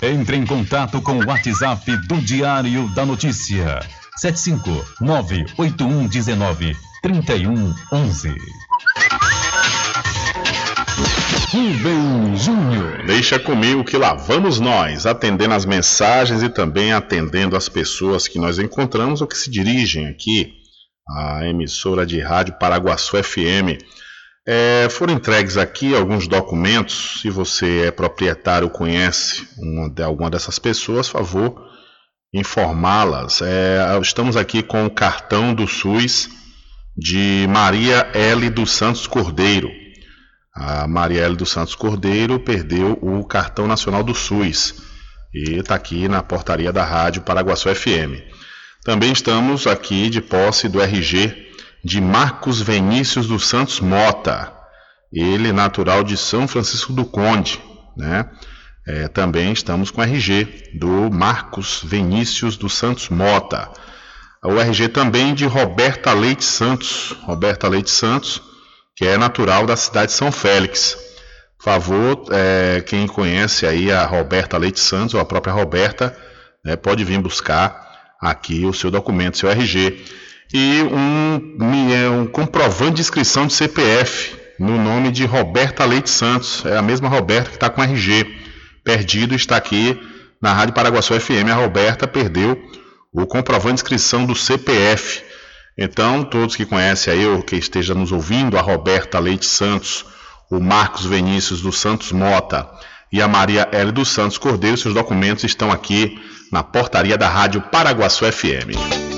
Entre em contato com o WhatsApp do Diário da Notícia. 759-8119-3111. Rubem Júnior. Deixa comigo que lá vamos nós, atendendo as mensagens e também atendendo as pessoas que nós encontramos ou que se dirigem aqui à emissora de rádio Paraguaçu FM. É, foram entregues aqui alguns documentos. Se você é proprietário ou conhece uma de, alguma dessas pessoas, favor informá-las. É, estamos aqui com o cartão do SUS de Maria L. dos Santos Cordeiro. A Maria L. dos Santos Cordeiro perdeu o cartão nacional do SUS e está aqui na portaria da rádio Paraguaçu FM. Também estamos aqui de posse do RG de Marcos Vinícius dos Santos Mota, ele natural de São Francisco do Conde, né? É, também estamos com RG do Marcos Vinícius dos Santos Mota. O RG também de Roberta Leite Santos, Roberta Leite Santos, que é natural da cidade de São Félix. Por favor, é, quem conhece aí a Roberta Leite Santos, ou a própria Roberta, né, pode vir buscar aqui o seu documento, seu RG e um, é, um comprovante de inscrição de CPF no nome de Roberta Leite Santos. É a mesma Roberta que está com RG. Perdido está aqui na Rádio Paraguaçu FM. A Roberta perdeu o comprovante de inscrição do CPF. Então, todos que conhecem aí ou que esteja nos ouvindo, a Roberta Leite Santos, o Marcos Vinícius dos Santos Mota e a Maria L. dos Santos Cordeiro, seus documentos estão aqui na portaria da Rádio Paraguaçu FM.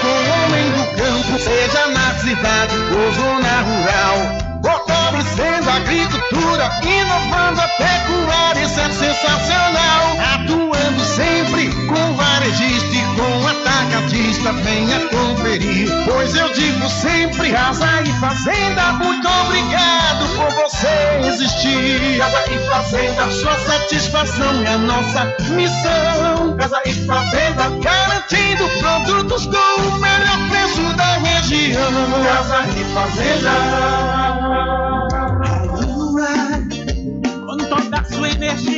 com o homem do campo, seja na cidade ou zona rural. Fortalecendo a agricultura, inovando a pecuária, isso é sensacional. Atuando sempre com varejista e com atacadista, venha conferir. Pois eu digo sempre, Casa e Fazenda, muito obrigado por você existir. Casa e Fazenda, sua satisfação é a nossa missão. Casa e Fazenda, garantindo produtos com o melhor preço da região. Casa e Fazenda. Quando toca sua energia.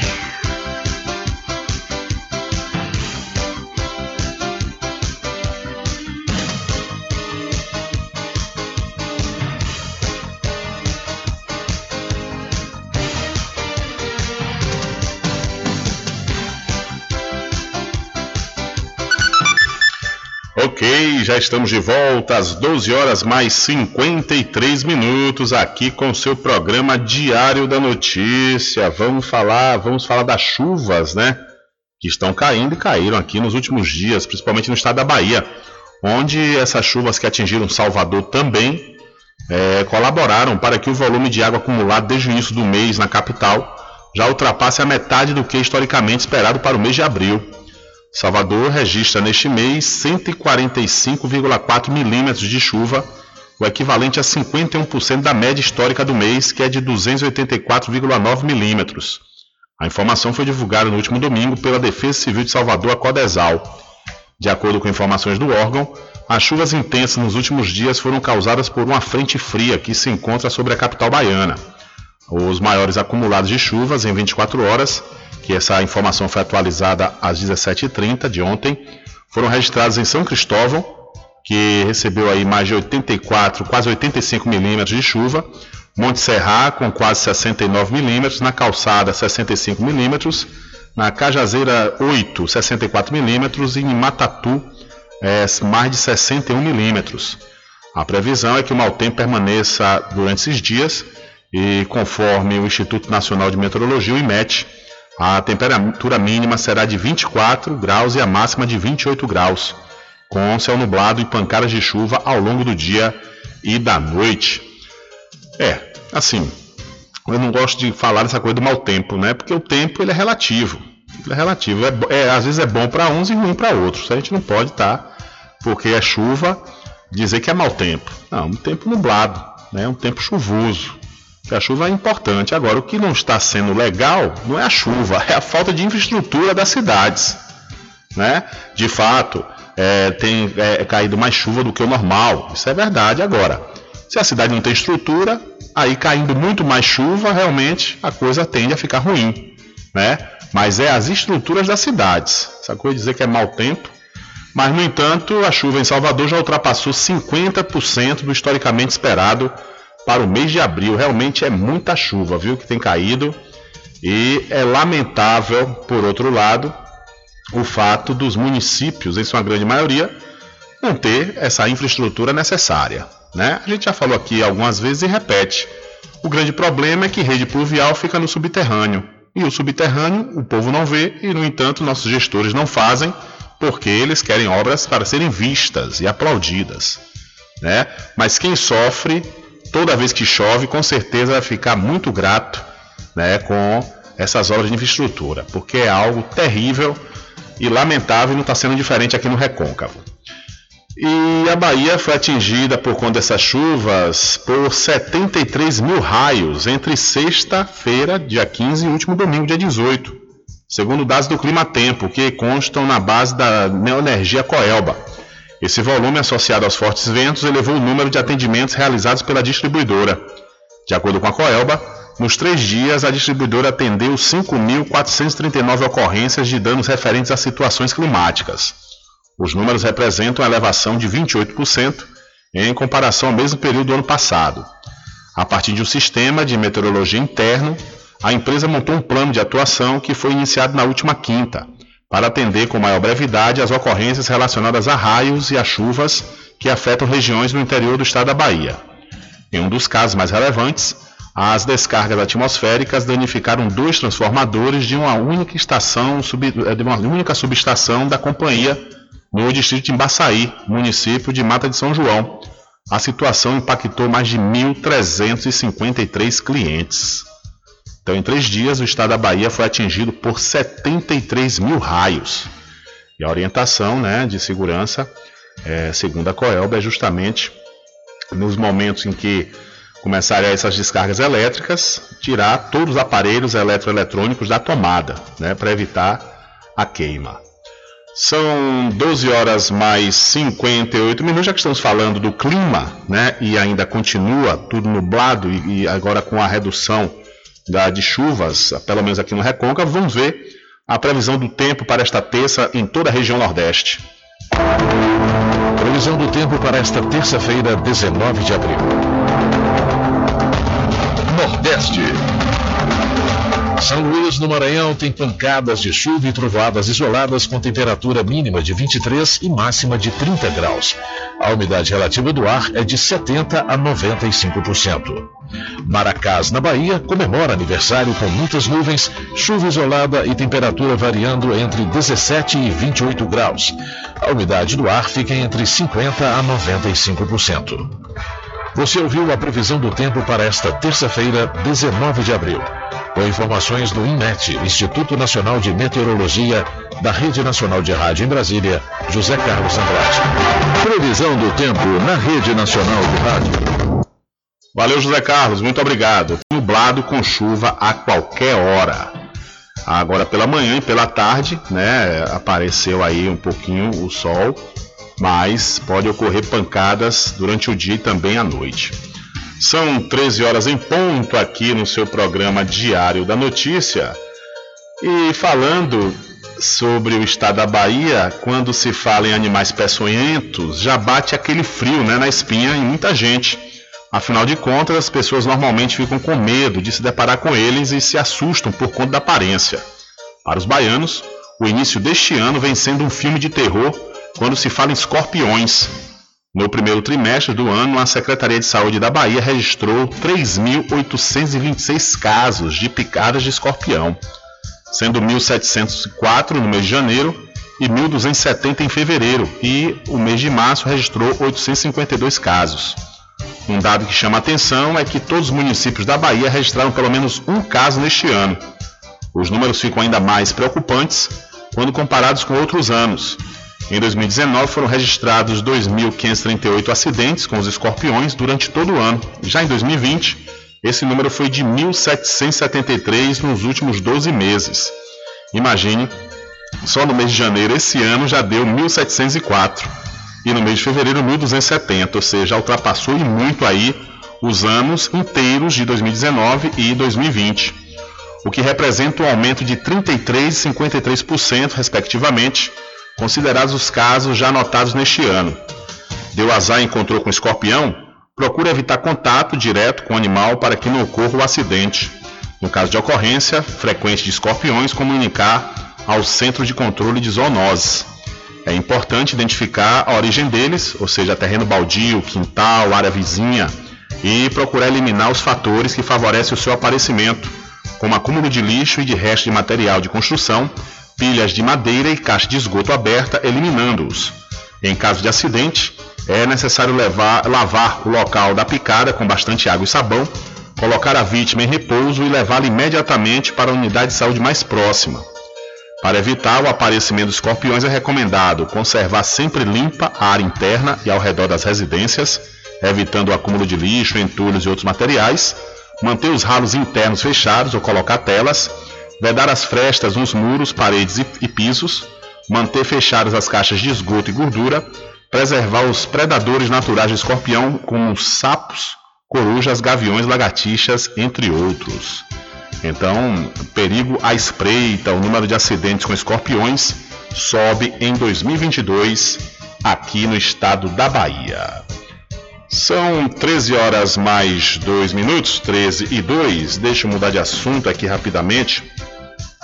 Já estamos de volta às 12 horas mais 53 minutos aqui com o seu programa Diário da Notícia. Vamos falar, vamos falar das chuvas, né? Que estão caindo e caíram aqui nos últimos dias, principalmente no estado da Bahia, onde essas chuvas que atingiram Salvador também é, colaboraram para que o volume de água acumulado desde o início do mês na capital já ultrapasse a metade do que historicamente esperado para o mês de abril. Salvador registra neste mês 145,4 milímetros de chuva, o equivalente a 51% da média histórica do mês, que é de 284,9 milímetros. A informação foi divulgada no último domingo pela Defesa Civil de Salvador, a Codesal. De acordo com informações do órgão, as chuvas intensas nos últimos dias foram causadas por uma frente fria que se encontra sobre a capital baiana. Os maiores acumulados de chuvas em 24 horas que essa informação foi atualizada às 17h30 de ontem, foram registrados em São Cristóvão, que recebeu aí mais de 84, quase 85 milímetros de chuva, Monte Serra com quase 69 milímetros, na Calçada 65 milímetros, na Cajazeira 8, 64 milímetros e em Matatu é, mais de 61 milímetros. A previsão é que o mau tempo permaneça durante esses dias e conforme o Instituto Nacional de Meteorologia, o IMET, a temperatura mínima será de 24 graus e a máxima de 28 graus, com céu nublado e pancadas de chuva ao longo do dia e da noite. É, assim, eu não gosto de falar dessa coisa do mau tempo, né? Porque o tempo ele é relativo. Ele é relativo. É, é às vezes é bom para uns e ruim para outros. A gente não pode estar, tá, porque é chuva, dizer que é mau tempo. Não, um tempo nublado, né? Um tempo chuvoso a chuva é importante. Agora, o que não está sendo legal não é a chuva, é a falta de infraestrutura das cidades. Né? De fato, é, tem é, caído mais chuva do que o normal. Isso é verdade. Agora, se a cidade não tem estrutura, aí caindo muito mais chuva, realmente a coisa tende a ficar ruim. Né? Mas é as estruturas das cidades. Essa coisa de dizer que é mau tempo. Mas, no entanto, a chuva em Salvador já ultrapassou 50% do historicamente esperado para o mês de abril. Realmente é muita chuva, viu, que tem caído. E é lamentável, por outro lado, o fato dos municípios, em sua grande maioria, não ter essa infraestrutura necessária. Né? A gente já falou aqui algumas vezes e repete. O grande problema é que rede pluvial fica no subterrâneo. E o subterrâneo o povo não vê e, no entanto, nossos gestores não fazem porque eles querem obras para serem vistas e aplaudidas. Né? Mas quem sofre toda vez que chove, com certeza vai ficar muito grato né, com essas obras de infraestrutura, porque é algo terrível e lamentável e não está sendo diferente aqui no Recôncavo. E a Bahia foi atingida por conta dessas chuvas por 73 mil raios entre sexta-feira, dia 15, e último domingo, dia 18, segundo dados do Clima Tempo, que constam na base da Neoenergia Coelba. Esse volume, associado aos fortes ventos, elevou o número de atendimentos realizados pela distribuidora. De acordo com a Coelba, nos três dias, a distribuidora atendeu 5.439 ocorrências de danos referentes a situações climáticas. Os números representam a elevação de 28% em comparação ao mesmo período do ano passado. A partir de um sistema de meteorologia interno, a empresa montou um plano de atuação que foi iniciado na última quinta, para atender com maior brevidade as ocorrências relacionadas a raios e a chuvas que afetam regiões no interior do estado da Bahia. Em um dos casos mais relevantes, as descargas atmosféricas danificaram dois transformadores de uma única estação, de uma única subestação da companhia no distrito de Embaçaí, município de Mata de São João. A situação impactou mais de 1.353 clientes. Então, em três dias, o estado da Bahia foi atingido por 73 mil raios. E a orientação né, de segurança, é, segundo a Coelba, é justamente nos momentos em que começarem essas descargas elétricas, tirar todos os aparelhos eletroeletrônicos da tomada, né, para evitar a queima. São 12 horas mais 58 minutos, já que estamos falando do clima, né? E ainda continua tudo nublado e, e agora com a redução da, de chuvas, pelo menos aqui no Recôncavo, vamos ver a previsão do tempo para esta terça em toda a região Nordeste. Previsão do tempo para esta terça-feira, 19 de abril. Nordeste. São Luís, no Maranhão, tem pancadas de chuva e trovoadas isoladas com temperatura mínima de 23 e máxima de 30 graus. A umidade relativa do ar é de 70 a 95%. Maracás, na Bahia, comemora aniversário com muitas nuvens, chuva isolada e temperatura variando entre 17 e 28 graus. A umidade do ar fica entre 50 a 95%. Você ouviu a previsão do tempo para esta terça-feira, 19 de abril. Com informações do INMET, Instituto Nacional de Meteorologia, da Rede Nacional de Rádio em Brasília, José Carlos Andrade. Previsão do tempo na Rede Nacional de Rádio. Valeu, José Carlos, muito obrigado. Nublado com chuva a qualquer hora. Agora pela manhã e pela tarde, né, apareceu aí um pouquinho o sol, mas pode ocorrer pancadas durante o dia e também à noite. São 13 horas em ponto aqui no seu programa Diário da Notícia. E falando sobre o estado da Bahia, quando se fala em animais peçonhentos, já bate aquele frio né, na espinha em muita gente. Afinal de contas, as pessoas normalmente ficam com medo de se deparar com eles e se assustam por conta da aparência. Para os baianos, o início deste ano vem sendo um filme de terror quando se fala em escorpiões. No primeiro trimestre do ano, a Secretaria de Saúde da Bahia registrou 3.826 casos de picadas de escorpião, sendo 1.704 no mês de janeiro e 1.270 em fevereiro, e o mês de março registrou 852 casos. Um dado que chama a atenção é que todos os municípios da Bahia registraram pelo menos um caso neste ano. Os números ficam ainda mais preocupantes quando comparados com outros anos, em 2019 foram registrados 2.538 acidentes com os escorpiões durante todo o ano. Já em 2020, esse número foi de 1.773 nos últimos 12 meses. Imagine, só no mês de janeiro esse ano já deu 1.704 e no mês de fevereiro 1.270, ou seja, ultrapassou e muito aí os anos inteiros de 2019 e 2020, o que representa um aumento de 33 e 53% respectivamente considerados os casos já anotados neste ano. Deu azar e encontrou com escorpião? Procure evitar contato direto com o animal para que não ocorra o acidente. No caso de ocorrência frequente de escorpiões, comunicar ao Centro de Controle de Zoonoses. É importante identificar a origem deles, ou seja, terreno baldio, quintal, área vizinha, e procurar eliminar os fatores que favorecem o seu aparecimento, como acúmulo de lixo e de resto de material de construção, pilhas de madeira e caixa de esgoto aberta, eliminando-os. Em caso de acidente, é necessário levar, lavar o local da picada com bastante água e sabão, colocar a vítima em repouso e levá-la imediatamente para a unidade de saúde mais próxima. Para evitar o aparecimento dos escorpiões, é recomendado conservar sempre limpa a área interna e ao redor das residências, evitando o acúmulo de lixo, entulhos e outros materiais, manter os ralos internos fechados ou colocar telas, vedar as frestas nos muros, paredes e pisos, manter fechadas as caixas de esgoto e gordura, preservar os predadores naturais do escorpião, como sapos, corujas, gaviões, lagartixas, entre outros. Então, perigo à espreita, o número de acidentes com escorpiões sobe em 2022 aqui no estado da Bahia. São 13 horas mais 2 minutos, 13 e 2. Deixa eu mudar de assunto aqui rapidamente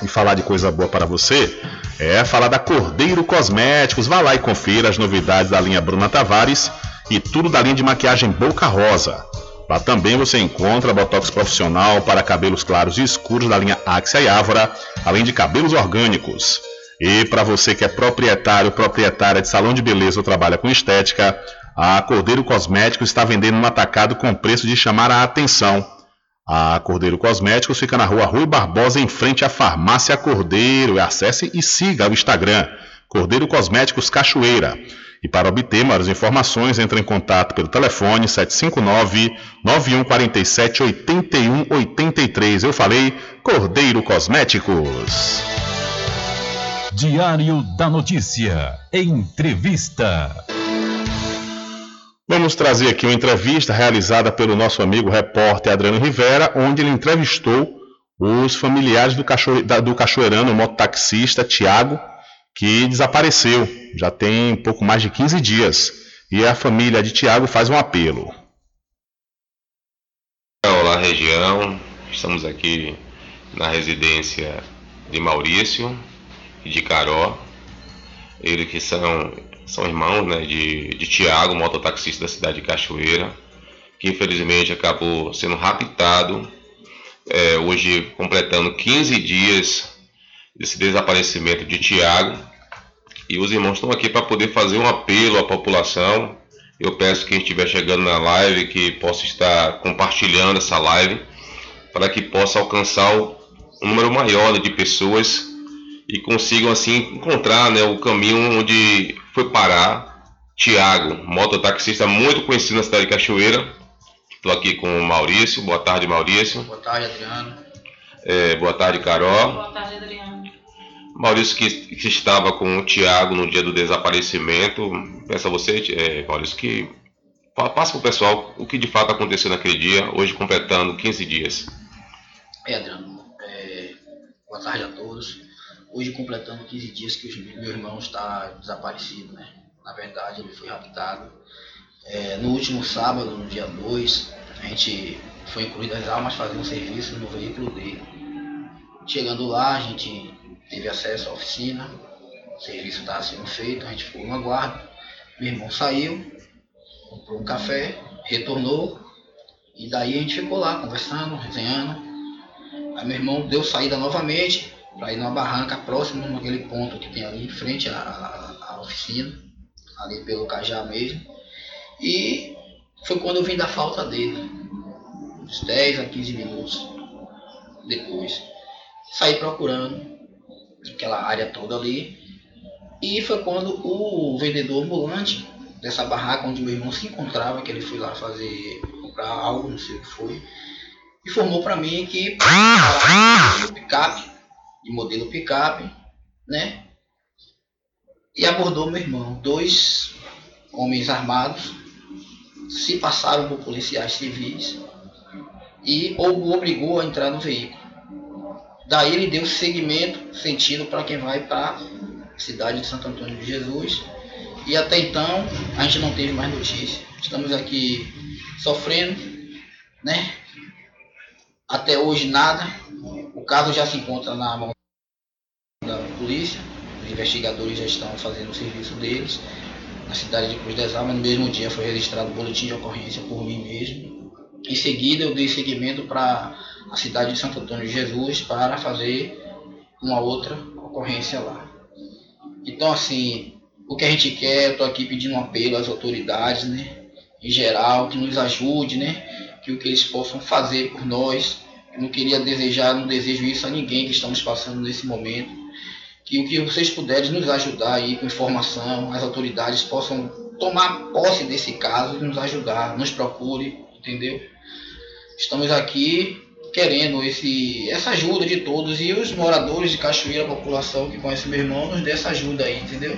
e falar de coisa boa para você. É falar da Cordeiro Cosméticos. Vá lá e confira as novidades da linha Bruna Tavares e tudo da linha de maquiagem Boca Rosa. Lá também você encontra botox profissional para cabelos claros e escuros da linha Axia e Ávora, além de cabelos orgânicos. E para você que é proprietário, proprietária de salão de beleza ou trabalha com estética, a Cordeiro Cosméticos está vendendo um atacado com preço de chamar a atenção. A Cordeiro Cosméticos fica na rua Rui Barbosa, em frente à Farmácia Cordeiro. Acesse e siga o Instagram Cordeiro Cosméticos Cachoeira. E para obter maiores informações, entre em contato pelo telefone 759-9147-8183. Eu falei Cordeiro Cosméticos. Diário da Notícia. Entrevista. Vamos trazer aqui uma entrevista realizada pelo nosso amigo repórter Adriano Rivera, onde ele entrevistou os familiares do, cacho... do cachoeirano mototaxista Tiago, que desapareceu. Já tem pouco mais de 15 dias. E a família de Tiago faz um apelo. Olá, região. Estamos aqui na residência de Maurício e de Caró. Eles que são, são irmãos né, de, de Tiago, mototaxista da cidade de Cachoeira, que infelizmente acabou sendo raptado, é, hoje completando 15 dias desse desaparecimento de Tiago. E os irmãos estão aqui para poder fazer um apelo à população. Eu peço que quem estiver chegando na live que possa estar compartilhando essa live para que possa alcançar um número maior de pessoas e consigam assim encontrar né, o caminho onde foi parar Tiago, mototaxista muito conhecido na cidade de Cachoeira. Estou aqui com o Maurício. Boa tarde, Maurício. Boa tarde, Adriano. É, boa tarde, Carol. Boa tarde, Adriano. Maurício que, que, estava com o Tiago no dia do desaparecimento. Peço a você, é, Maurício, que passe para o pessoal o que de fato aconteceu naquele dia, hoje completando 15 dias. É, Adriano. É, boa tarde a todos. Hoje completando 15 dias que meu irmão está desaparecido, né? Na verdade, ele foi raptado. É, no último sábado, no dia 2, a gente foi incluído as almas fazer um serviço no veículo dele. Chegando lá, a gente teve acesso à oficina, o serviço estava sendo feito, a gente ficou no aguardo. Meu irmão saiu, comprou um café, retornou, e daí a gente ficou lá conversando, resenhando. Aí meu irmão deu saída novamente para ir numa barranca próximo naquele ponto que tem ali em frente à, à, à oficina, ali pelo Cajá mesmo. E foi quando eu vim da falta dele, uns 10 a 15 minutos depois. Saí procurando aquela área toda ali. E foi quando o vendedor ambulante dessa barraca onde meu irmão se encontrava, que ele foi lá fazer, comprar algo, não sei o que foi, informou para mim que o picape, de modelo picape, né? E abordou meu irmão. Dois homens armados se passaram por policiais civis e o obrigou a entrar no veículo. Daí ele deu seguimento, sentido para quem vai para a cidade de Santo Antônio de Jesus. E até então a gente não teve mais notícia. Estamos aqui sofrendo, né? Até hoje nada. O caso já se encontra na mão polícia. Os investigadores já estão fazendo o serviço deles. Na cidade de Cruz das Almas, no mesmo dia foi registrado o boletim de ocorrência por mim mesmo. Em seguida eu dei seguimento para a cidade de Santo Antônio de Jesus para fazer uma outra ocorrência lá. Então, assim, o que a gente quer, eu estou aqui pedindo um apelo às autoridades, né? Em geral, que nos ajude, né? Que o que eles possam fazer por nós. Eu não queria desejar, não desejo isso a ninguém que estamos passando nesse momento. Que o que vocês puderem nos ajudar aí com informação, as autoridades possam tomar posse desse caso e nos ajudar, nos procure, entendeu? Estamos aqui querendo esse, essa ajuda de todos e os moradores de Cachoeira, a população que conhece meu irmão, nos dê essa ajuda aí, entendeu?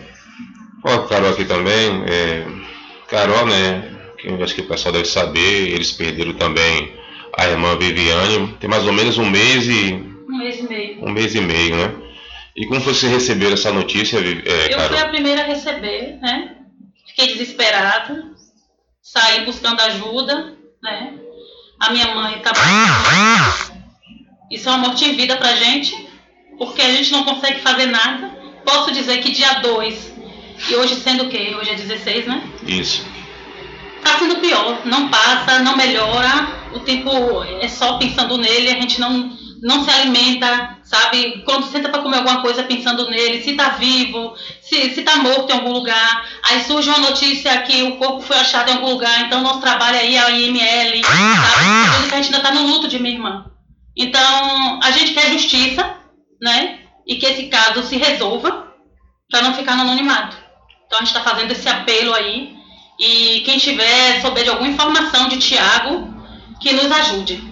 Ó, Carol aqui também. É, Carol, né? Que eu acho que o pessoal deve saber, eles perderam também a irmã Viviane. Tem mais ou menos um mês e. Um mês e meio. Um mês e meio, né? E como você recebeu essa notícia, é, Eu Carol? fui a primeira a receber, né? Fiquei desesperada. Saí buscando ajuda, né? A minha mãe tá. Isso é uma morte em vida pra gente, porque a gente não consegue fazer nada. Posso dizer que dia 2, e hoje sendo o quê? Hoje é 16, né? Isso. Tá sendo pior, não passa, não melhora, o tempo é só pensando nele, a gente não, não se alimenta, sabe? Quando senta para comer alguma coisa pensando nele, se tá vivo, se, se tá morto em algum lugar, aí surge uma notícia que o corpo foi achado em algum lugar, então nosso trabalho aí é a IML, sabe? A gente ainda tá no luto de minha irmã. Então, a gente quer justiça, né? E que esse caso se resolva para não ficar no anonimato. Então a gente está fazendo esse apelo aí. E quem tiver, souber de alguma informação de Tiago, que nos ajude.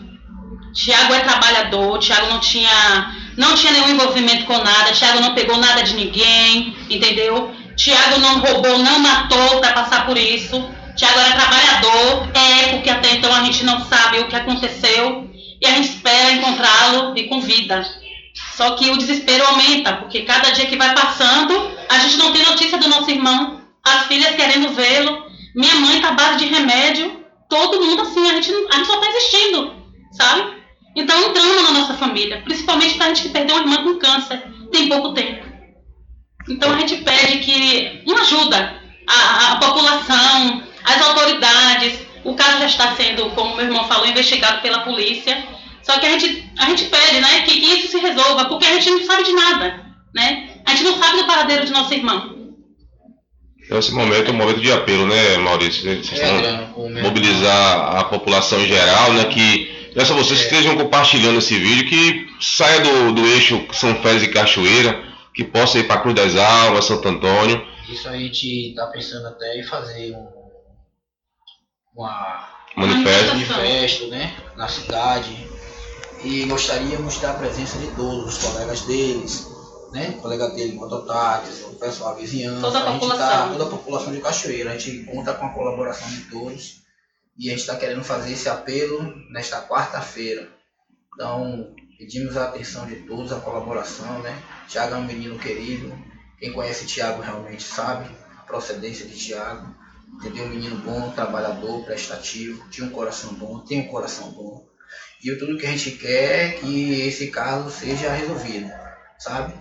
Tiago é trabalhador, Tiago não tinha, não tinha nenhum envolvimento com nada, Tiago não pegou nada de ninguém, entendeu? Tiago não roubou, não matou para passar por isso. Tiago era trabalhador, é porque até então a gente não sabe o que aconteceu e a gente espera encontrá-lo e com vida. Só que o desespero aumenta, porque cada dia que vai passando, a gente não tem notícia do nosso irmão, as filhas querendo vê-lo, minha mãe tá base de remédio, todo mundo assim, a gente, a gente só tá existindo, sabe? Então é um drama na nossa família, principalmente pra gente que perdeu uma irmã com câncer, tem pouco tempo. Então a gente pede que uma ajuda a, a população, as autoridades, o caso já está sendo, como meu irmão falou, investigado pela polícia. Só que a gente, a gente pede, né, que, que isso se resolva, porque a gente não sabe de nada, né? A gente não sabe do paradeiro de nosso irmão. Então, esse momento é um momento de apelo, né, Maurício? Vocês estão mobilizar a população em geral, né? Que peço a vocês que estejam compartilhando esse vídeo, que saia do, do eixo São Félix e Cachoeira, que possa ir para Cruz das Almas, Santo Antônio. Isso a gente tá pensando até em fazer um uma Manifesto. manifesto, né, na cidade e gostaríamos da presença de todos os colegas deles, né, o colega dele, mototáxi, o pessoal, a vizinhança, Toda a gente população. tá, toda a população de Cachoeira, a gente conta com a colaboração de todos e a gente está querendo fazer esse apelo nesta quarta-feira. Então, pedimos a atenção de todos, a colaboração, né? Tiago é um menino querido, quem conhece Tiago realmente sabe a procedência de Tiago. Entendeu? Um menino bom, trabalhador, prestativo, tinha um coração bom, tem um coração bom. E tudo que a gente quer é que esse caso seja resolvido, sabe?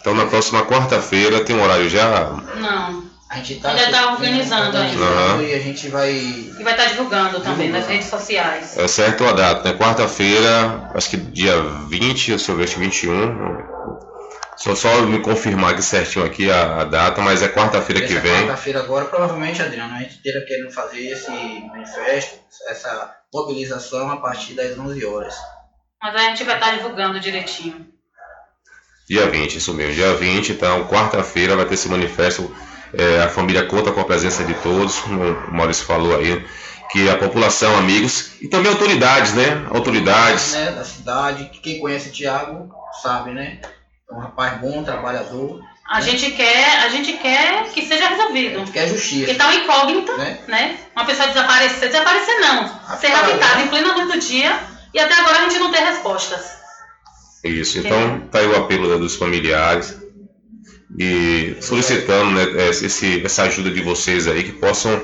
Então, na próxima quarta-feira, tem um horário já? Não. A gente tá, Ainda tá organizando tá ainda. e a gente vai E vai estar divulgando também nas redes sociais. É certo a data, né? Quarta-feira, acho que dia 20, se eu acho que 21. Só, só me confirmar aqui certinho aqui a, a data, mas é quarta-feira que vem. quarta-feira agora, provavelmente, Adriano, a gente esteja querendo fazer esse manifesto, essa mobilização a partir das 11 horas. Mas a gente vai estar divulgando direitinho. Dia 20, isso mesmo, dia 20, então, quarta-feira vai ter esse manifesto. É, a família conta com a presença de todos, como o Maurício falou aí, que a população, amigos e também autoridades, né? Autoridades. Né, da cidade, que quem conhece o Thiago sabe, né? É um rapaz bom, trabalhador. A gente quer, a gente quer que seja resolvido. Quer justiça. Porque tá uma incógnita, Né? né? Uma pessoa desaparecer, desaparecer não, ser cara, raptada né? em plena luz do dia e até agora a gente não tem respostas. Isso, então tá aí o apelo né, dos familiares e solicitando né, esse, essa ajuda de vocês aí que possam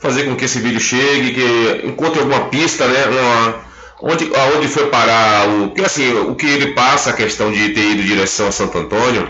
fazer com que esse vídeo chegue, que encontre alguma pista, né? Uma, onde, aonde foi parar o. Porque assim, o que ele passa, a questão de ter ido em direção a Santo Antônio,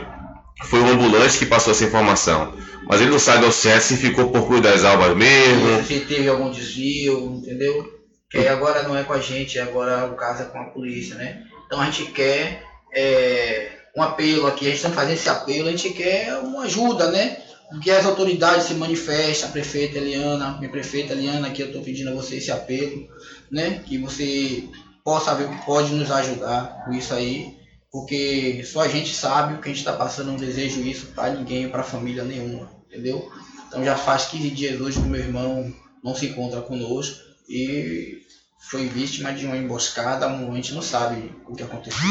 foi o ambulante que passou essa informação. Mas ele não sabe ao certo se ficou por Cruz das Almas mesmo. Se teve algum desvio, entendeu? Que agora não é com a gente, agora o caso é com a polícia, né? Então a gente quer é, um apelo aqui, a gente está fazendo esse apelo, a gente quer uma ajuda, né? que as autoridades se manifestem, a prefeita Eliana, minha prefeita Eliana, que eu estou pedindo a você esse apelo, né? Que você possa ver que pode nos ajudar com isso aí, porque só a gente sabe o que a gente está passando, não desejo isso para ninguém, para família nenhuma, entendeu? Então já faz 15 dias hoje que meu irmão não se encontra conosco e foi vítima de uma emboscada, a gente não sabe o que aconteceu.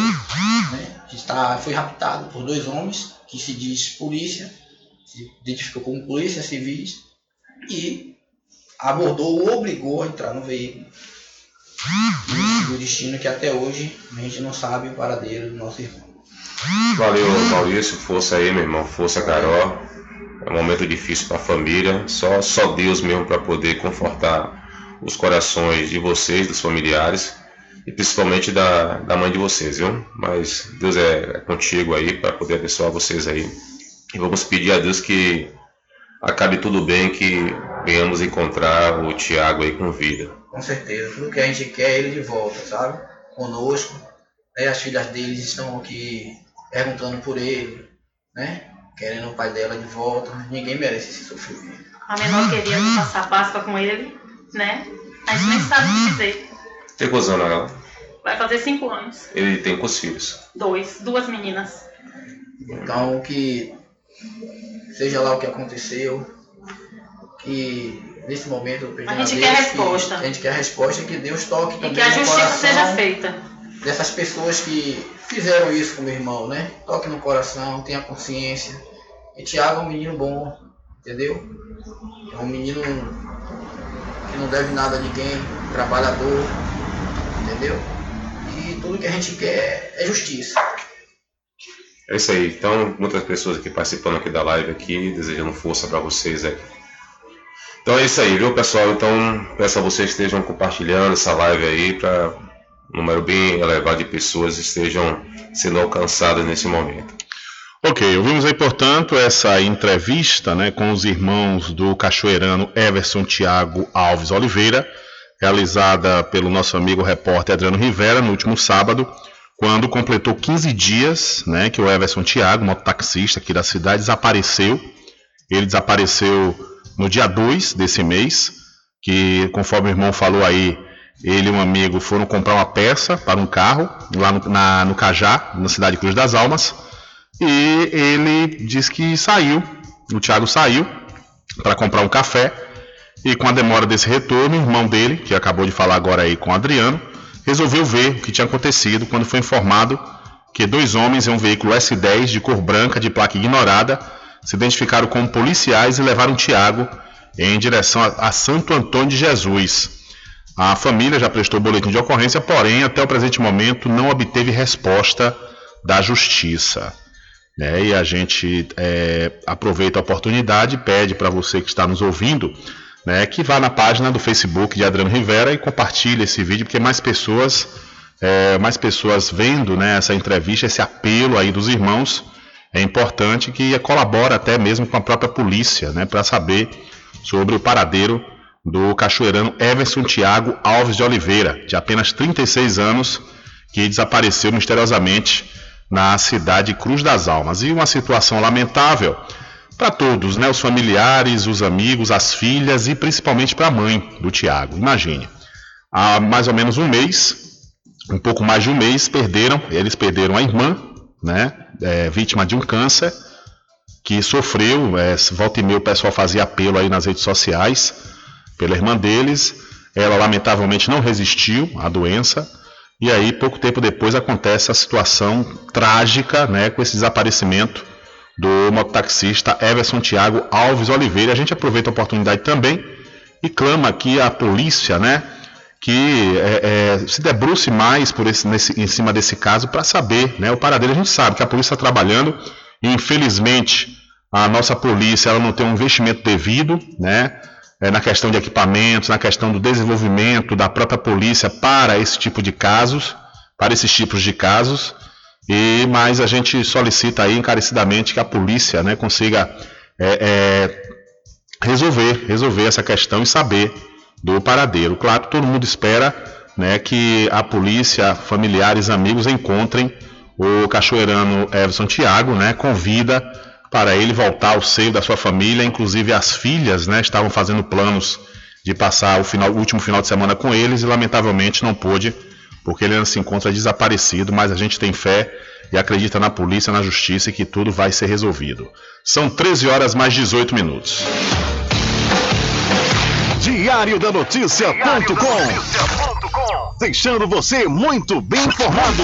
Né? Está, foi raptado por dois homens que se diz polícia, se identificou como polícia civis e abordou ou obrigou a entrar no veículo. E o destino que até hoje a gente não sabe o paradeiro do nosso irmão. Valeu, Maurício. Força aí, meu irmão. Força, Carol. É um momento difícil para a família. Só, só Deus mesmo para poder confortar os corações de vocês, dos familiares e principalmente da, da mãe de vocês, viu? Mas Deus é, é contigo aí para poder abençoar vocês aí. E vamos pedir a Deus que acabe tudo bem, que venhamos encontrar o Tiago aí com vida. Com certeza, tudo que a gente quer é ele de volta, sabe? Conosco. Né? As filhas deles estão aqui perguntando por ele, né? Querendo o pai dela de volta. Ninguém merece esse sofrimento. A menor queria passar Páscoa com ele, né? A gente nem sabe o que dizer. Tem quantos anos ela? Vai fazer cinco anos. Ele tem quantos filhos? Dois, duas meninas. Então que seja lá o que aconteceu, que nesse momento eu pedi A gente Deus quer que- resposta. a gente quer resposta que Deus toque E também que a no justiça coração seja feita. dessas pessoas que fizeram isso com meu irmão, né? Toque no coração, tenha consciência. E Tiago é um menino bom, entendeu? É um menino que não deve nada a ninguém, trabalhador, entendeu? E tudo que a gente quer é justiça. É isso aí. Então, muitas pessoas aqui participando aqui da live aqui, desejando força para vocês aí. Então é isso aí, viu, pessoal? Então, peço a vocês que estejam compartilhando essa live aí para um número bem elevado de pessoas estejam sendo alcançadas nesse momento. Ok, ouvimos aí, portanto, essa entrevista né, com os irmãos do cachoeirano Everson Tiago Alves Oliveira, realizada pelo nosso amigo repórter Adriano Rivera no último sábado, quando completou 15 dias né, que o Everson Tiago, mototaxista aqui da cidade, desapareceu. Ele desapareceu no dia 2 desse mês, que conforme o irmão falou aí, ele e um amigo foram comprar uma peça para um carro lá no, na, no Cajá, na cidade de Cruz das Almas. E ele diz que saiu, o Thiago saiu para comprar um café. E com a demora desse retorno, o irmão dele, que acabou de falar agora aí com o Adriano, resolveu ver o que tinha acontecido quando foi informado que dois homens em um veículo S10 de cor branca de placa ignorada se identificaram como policiais e levaram Tiago em direção a, a Santo Antônio de Jesus. A família já prestou boletim de ocorrência, porém, até o presente momento, não obteve resposta da justiça. Né? E a gente é, aproveita a oportunidade e pede para você que está nos ouvindo né, que vá na página do Facebook de Adriano Rivera e compartilhe esse vídeo, porque mais pessoas, é, mais pessoas vendo né, essa entrevista, esse apelo aí dos irmãos, é importante que colabora até mesmo com a própria polícia, né, para saber sobre o paradeiro do cachoeirano Everson Tiago Alves de Oliveira, de apenas 36 anos, que desapareceu misteriosamente na cidade de Cruz das Almas. E uma situação lamentável para todos, né? Os familiares, os amigos, as filhas e principalmente para a mãe do Tiago. Imagine, há mais ou menos um mês, um pouco mais de um mês, perderam, eles perderam a irmã, né? É, vítima de um câncer, que sofreu, é, volta e meia o pessoal fazia apelo aí nas redes sociais pela irmã deles. Ela lamentavelmente não resistiu à doença. E aí, pouco tempo depois, acontece a situação trágica né, com esse desaparecimento do mototaxista Everson Tiago Alves Oliveira. A gente aproveita a oportunidade também e clama aqui à polícia, né, que é, é, se debruce mais por esse, nesse, em cima desse caso para saber, né, o paradeiro. A gente sabe que a polícia está trabalhando e infelizmente a nossa polícia ela não tem um investimento devido, né, é, na questão de equipamentos, na questão do desenvolvimento da própria polícia para esse tipo de casos, para esses tipos de casos. E mas a gente solicita aí encarecidamente que a polícia, né, consiga é, é, resolver, resolver essa questão e saber do paradeiro. Claro, todo mundo espera, né, que a polícia, familiares, amigos encontrem o cachoeirano Everson Tiago, né, com vida para ele voltar ao seio da sua família, inclusive as filhas, né, estavam fazendo planos de passar o, final, o último final de semana com eles e lamentavelmente não pôde, porque ele ainda se encontra desaparecido, mas a gente tem fé e acredita na polícia, na justiça e que tudo vai ser resolvido. São 13 horas mais 18 minutos. Diário da Notícia.com Deixando você muito bem informado.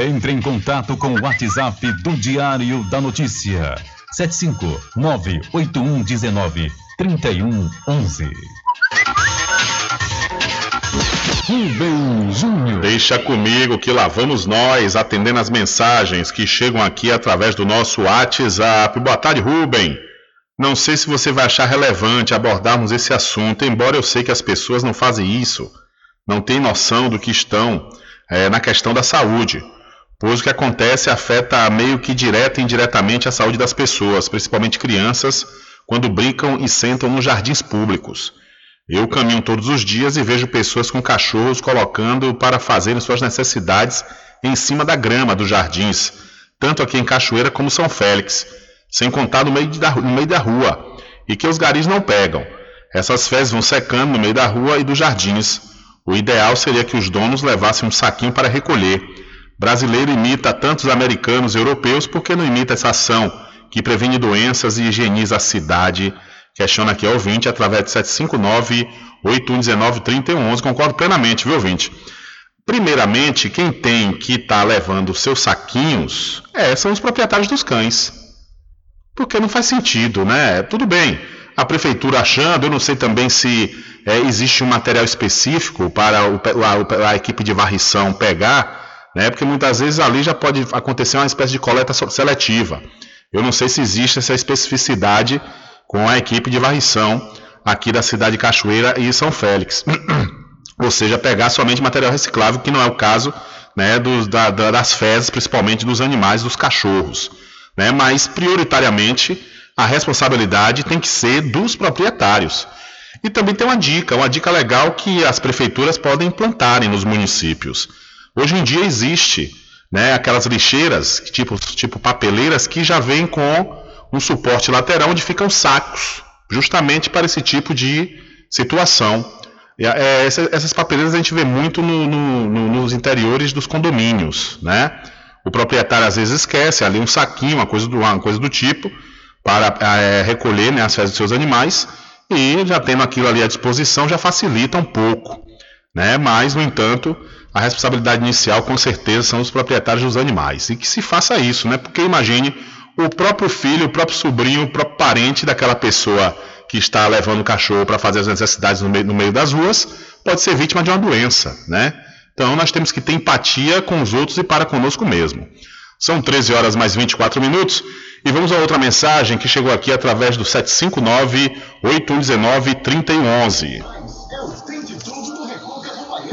Entre em contato com o WhatsApp do Diário da Notícia. 759-8119-3111. Rubem Júnior. Deixa comigo que lá vamos nós atendendo as mensagens que chegam aqui através do nosso WhatsApp. Boa tarde, Rubem. Não sei se você vai achar relevante abordarmos esse assunto, embora eu sei que as pessoas não fazem isso, não têm noção do que estão é, na questão da saúde pois o que acontece afeta meio que direta e indiretamente a saúde das pessoas, principalmente crianças, quando brincam e sentam nos jardins públicos. Eu caminho todos os dias e vejo pessoas com cachorros colocando para fazerem suas necessidades em cima da grama dos jardins, tanto aqui em Cachoeira como São Félix, sem contar no meio, da, no meio da rua, e que os garis não pegam. Essas fezes vão secando no meio da rua e dos jardins. O ideal seria que os donos levassem um saquinho para recolher Brasileiro imita tantos americanos e europeus porque não imita essa ação que previne doenças e higieniza a cidade? Questiona aqui ao ouvinte através de 759-8119-3111. Concordo plenamente, viu, ouvinte? Primeiramente, quem tem que estar tá levando seus saquinhos é, são os proprietários dos cães. Porque não faz sentido, né? Tudo bem, a prefeitura achando, eu não sei também se é, existe um material específico para o, a, a equipe de varrição pegar né? Porque muitas vezes ali já pode acontecer uma espécie de coleta seletiva. Eu não sei se existe essa especificidade com a equipe de varrição aqui da cidade de Cachoeira e São Félix. Ou seja, pegar somente material reciclável, que não é o caso né, dos, da, das fezes, principalmente dos animais, dos cachorros. Né? Mas, prioritariamente, a responsabilidade tem que ser dos proprietários. E também tem uma dica, uma dica legal que as prefeituras podem implantarem nos municípios. Hoje em dia existe né, aquelas lixeiras, tipo, tipo papeleiras, que já vêm com um suporte lateral onde ficam sacos, justamente para esse tipo de situação. É, essas papeleiras a gente vê muito no, no, no, nos interiores dos condomínios, né? O proprietário às vezes esquece ali um saquinho, uma coisa do, uma coisa do tipo, para é, recolher né, as fezes dos seus animais, e já tendo aquilo ali à disposição já facilita um pouco. Né? Mas, no entanto, a responsabilidade inicial com certeza são os proprietários dos animais. E que se faça isso, né? Porque imagine o próprio filho, o próprio sobrinho, o próprio parente daquela pessoa que está levando o cachorro para fazer as necessidades no meio, no meio das ruas, pode ser vítima de uma doença, né? Então nós temos que ter empatia com os outros e para conosco mesmo. São 13 horas mais 24 minutos e vamos a outra mensagem que chegou aqui através do 759 819 3111.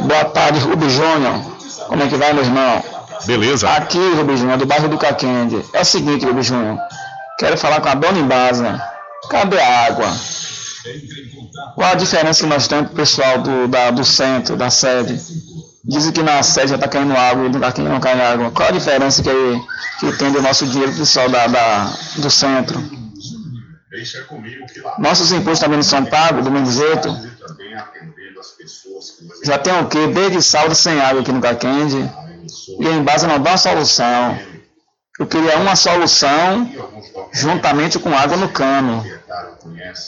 Boa tarde, Rubens Júnior. Como é que vai, meu irmão? Beleza. Aqui, Rubens Júnior, do bairro do Caquende. É o seguinte, Rubens Júnior. Quero falar com a dona Embasa. Cadê a água? Qual a diferença que nós temos pro pessoal do, da, do centro, da sede? Dizem que na sede já está caindo água e aqui não cai água. Qual a diferença que, que tem do nosso dinheiro pro pessoal da, da, do centro? Nossos impostos também não são pagos do mesmo jeito? Já tem o quê? Desde saldo sem água aqui no Caquende. E a Embasa não dá uma solução. Eu queria uma solução juntamente com água no cano.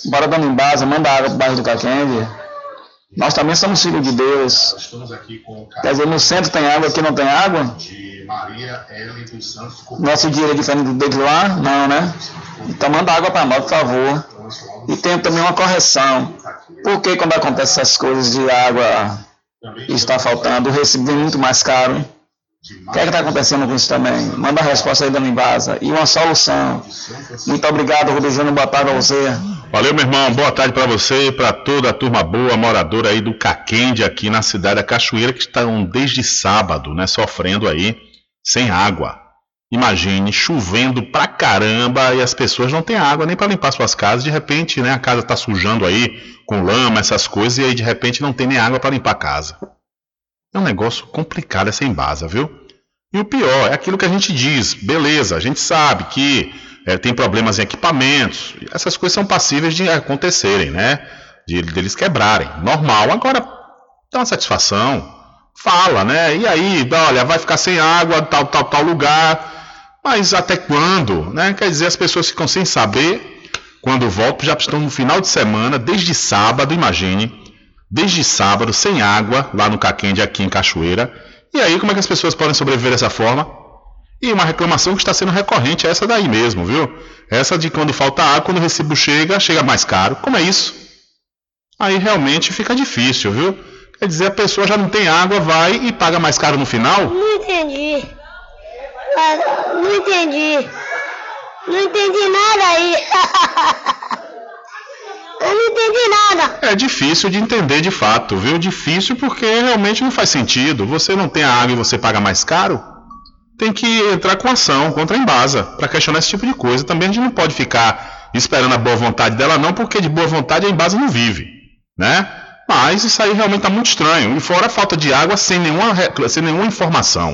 Bora, dona Embasa, manda água para o bairro do Caquende. Nós também somos filhos de Deus. Quer dizer, no centro tem água, aqui não tem água? Nosso dinheiro é diferente do lá? Não, né? Então manda água para nós, por favor. E tem também uma correção. Por que quando acontece essas coisas de água está faltando, o recibo vem muito mais caro? O que é está acontecendo com isso também? Manda a resposta aí, Dona Embasa. E uma solução. Muito obrigado, Júnior. Boa tarde a você. Valeu, meu irmão. Boa tarde para você e para toda a turma boa, moradora aí do Caquende, aqui na cidade da Cachoeira, que estão desde sábado, né, sofrendo aí sem água. Imagine, chovendo pra caramba e as pessoas não têm água nem para limpar suas casas. De repente, né, a casa está sujando aí com lama, essas coisas, e aí de repente não tem nem água para limpar a casa. É um negócio complicado essa embasa, viu? E o pior é aquilo que a gente diz, beleza, a gente sabe que é, tem problemas em equipamentos, essas coisas são passíveis de acontecerem, né? De, de eles quebrarem, normal. Agora, dá uma satisfação, fala, né? E aí, olha, vai ficar sem água, tal, tal, tal lugar. Mas até quando? Né? Quer dizer, as pessoas ficam sem saber quando voltam, já estão no final de semana, desde sábado, imagine, desde sábado, sem água, lá no Caquende, aqui em Cachoeira. E aí, como é que as pessoas podem sobreviver dessa forma? E uma reclamação que está sendo recorrente é essa daí mesmo, viu? Essa de quando falta água, quando o recibo chega, chega mais caro. Como é isso? Aí realmente fica difícil, viu? Quer dizer, a pessoa já não tem água, vai e paga mais caro no final? Não entendi. Não entendi. Não entendi nada aí. Eu não entendi nada. É difícil de entender de fato, viu? Difícil porque realmente não faz sentido. Você não tem a água e você paga mais caro? Tem que entrar com ação contra a Embasa para questionar esse tipo de coisa. Também a gente não pode ficar esperando a boa vontade dela, não, porque de boa vontade a Embasa não vive, né? Mas isso aí realmente está muito estranho. E fora a falta de água sem nenhuma, sem nenhuma informação.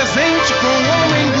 com o homem do.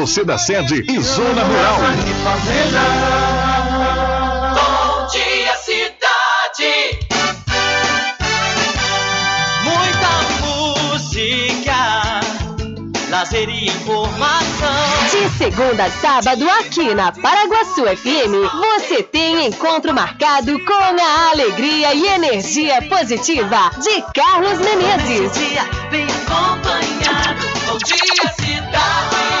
você da sede e zona rural. Bom dia, cidade. Muita música, lazer e informação. De segunda a sábado, aqui na Paraguaçu FM, você tem encontro marcado com a alegria e energia positiva de Carlos Menezes. Bem acompanhado, bom dia cidade.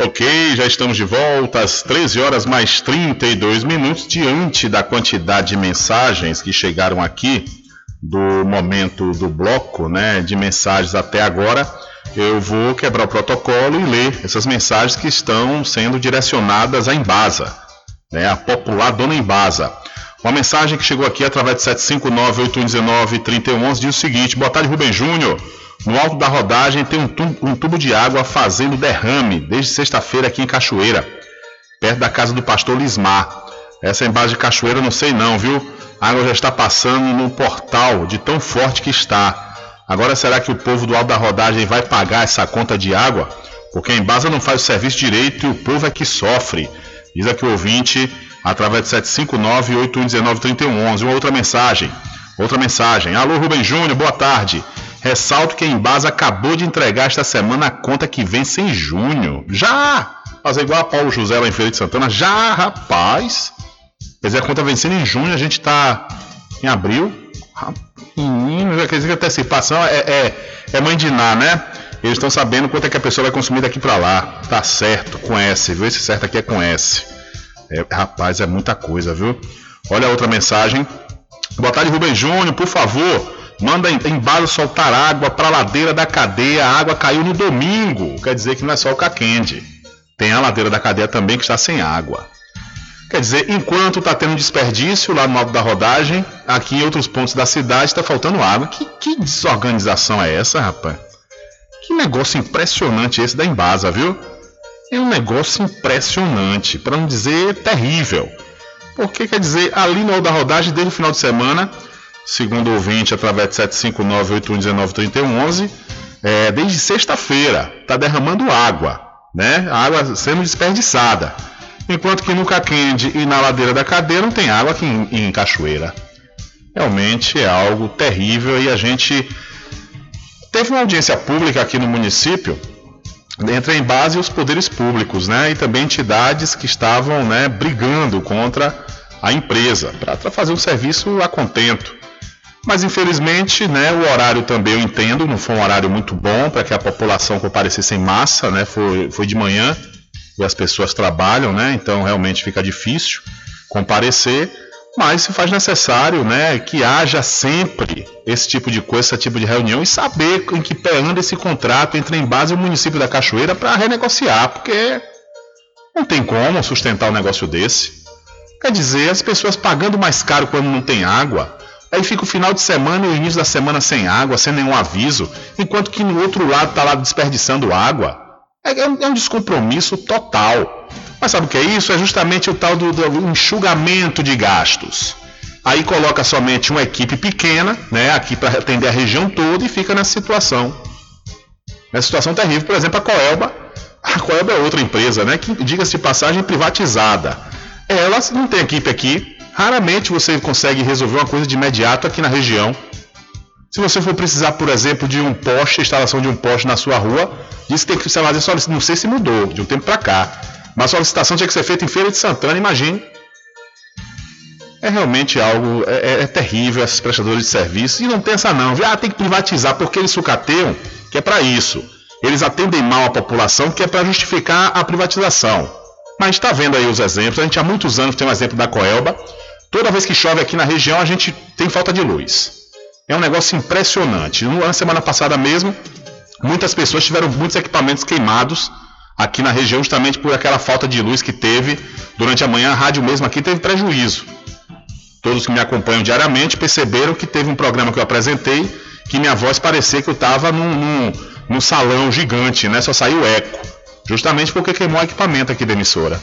Ok, já estamos de volta às 13 horas mais 32 minutos. Diante da quantidade de mensagens que chegaram aqui do momento do bloco, né, de mensagens até agora, eu vou quebrar o protocolo e ler essas mensagens que estão sendo direcionadas à Embasa, né, a popular Dona Embasa. Uma mensagem que chegou aqui através de 759-819-3111 diz o seguinte: Boa tarde, Rubem Júnior. No alto da rodagem tem um tubo, um tubo de água fazendo derrame desde sexta-feira aqui em Cachoeira, perto da casa do pastor Lismar. Essa embalagem de Cachoeira não sei não, viu? A água já está passando no portal de tão forte que está. Agora será que o povo do alto da rodagem vai pagar essa conta de água? Porque a Embasa não faz o serviço direito e o povo é que sofre. Diz aqui o ouvinte através de 759-8119-3111. Uma outra mensagem. Outra mensagem. Alô, Rubem Júnior, boa tarde. Ressalto que a Embasa acabou de entregar esta semana a conta que vence em junho. Já! Fazer igual a Paulo José lá em Feira de Santana. Já, rapaz! Quer dizer, a conta vencendo em junho, a gente está em abril. Menino, já quer dizer que antecipação é, é, é mãe de Ná, né? Eles estão sabendo quanto é que a pessoa vai consumir daqui para lá. Tá certo, S, viu? Esse certo aqui é S. É, rapaz, é muita coisa, viu? Olha a outra mensagem. Boa tarde, Rubem Júnior, por favor. Manda embalo soltar água para a ladeira da cadeia. A água caiu no domingo. Quer dizer que não é só o Caquende. Tem a ladeira da cadeia também que está sem água. Quer dizer, enquanto está tendo desperdício lá no alto da rodagem, aqui em outros pontos da cidade está faltando água. Que, que desorganização é essa, rapaz? Que negócio impressionante esse da Embasa, viu? É um negócio impressionante, para não dizer terrível. Porque quer dizer, ali no da rodagem desde o final de semana, segundo ouvinte através de 759-8119-3111, é, desde sexta-feira, está derramando água, né? Água sendo desperdiçada. Enquanto que no Caquende e na ladeira da cadeia não tem água aqui em, em Cachoeira. Realmente é algo terrível e a gente teve uma audiência pública aqui no município entre em base os poderes públicos, né, e também entidades que estavam, né, brigando contra a empresa para fazer um serviço a contento. Mas infelizmente, né, o horário também eu entendo, não foi um horário muito bom para que a população comparecesse em massa, né, foi, foi de manhã e as pessoas trabalham, né, então realmente fica difícil comparecer mas se faz necessário né, que haja sempre esse tipo de coisa, esse tipo de reunião e saber em que pé anda esse contrato entre a Embase e o município da Cachoeira para renegociar, porque não tem como sustentar um negócio desse. Quer dizer, as pessoas pagando mais caro quando não tem água, aí fica o final de semana e o início da semana sem água, sem nenhum aviso, enquanto que no outro lado está lá desperdiçando água. É, é um descompromisso total. Mas sabe o que é isso? É justamente o tal do, do enxugamento de gastos. Aí coloca somente uma equipe pequena, né, aqui para atender a região toda e fica nessa situação. Nessa situação terrível, por exemplo, a Coelba. A Coelba é outra empresa, né, que, diga-se passagem, privatizada. Ela não tem equipe aqui. Raramente você consegue resolver uma coisa de imediato aqui na região. Se você for precisar, por exemplo, de um poste, instalação de um poste na sua rua, diz que tem que fazer só, não sei se mudou, de um tempo para cá. Mas a solicitação tinha que ser feita em Feira de Santana, imagine. É realmente algo, é, é, é terrível esses prestadores de serviço. E não pensa não, ah, tem que privatizar porque eles sucateiam, que é para isso. Eles atendem mal a população, que é para justificar a privatização. Mas está vendo aí os exemplos. A gente há muitos anos tem um exemplo da Coelba. Toda vez que chove aqui na região, a gente tem falta de luz. É um negócio impressionante. Na semana passada mesmo, muitas pessoas tiveram muitos equipamentos queimados aqui na região, justamente por aquela falta de luz que teve durante a manhã. A rádio mesmo aqui teve prejuízo. Todos que me acompanham diariamente perceberam que teve um programa que eu apresentei que minha voz parecia que eu estava num, num, num, salão gigante, né? Só saiu eco. Justamente porque queimou equipamento aqui da emissora.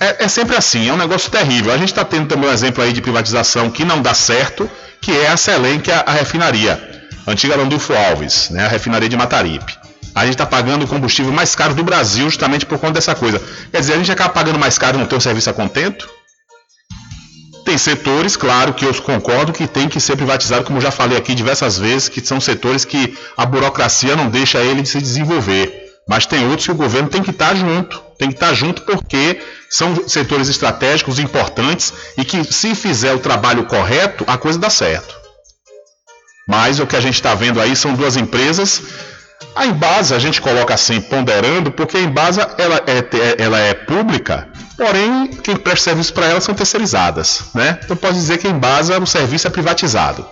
É, é sempre assim, é um negócio terrível. A gente está tendo também um exemplo aí de privatização que não dá certo, que é a Selem, que é a refinaria. A antiga Landulfo Alves, né? A refinaria de Mataripe. A gente está pagando o combustível mais caro do Brasil justamente por conta dessa coisa. Quer dizer, a gente acaba pagando mais caro e não tem um serviço a contento? Tem setores, claro, que eu concordo que tem que ser privatizado, como já falei aqui diversas vezes, que são setores que a burocracia não deixa ele se desenvolver. Mas tem outros que o governo tem que estar junto. Tem que estar junto porque são setores estratégicos importantes e que, se fizer o trabalho correto, a coisa dá certo. Mas o que a gente está vendo aí são duas empresas. A Embasa a gente coloca assim, ponderando, porque a Embasa ela é, ela é pública, porém quem presta serviço para ela são terceirizadas. Né? Então pode dizer que a Embasa o serviço é privatizado.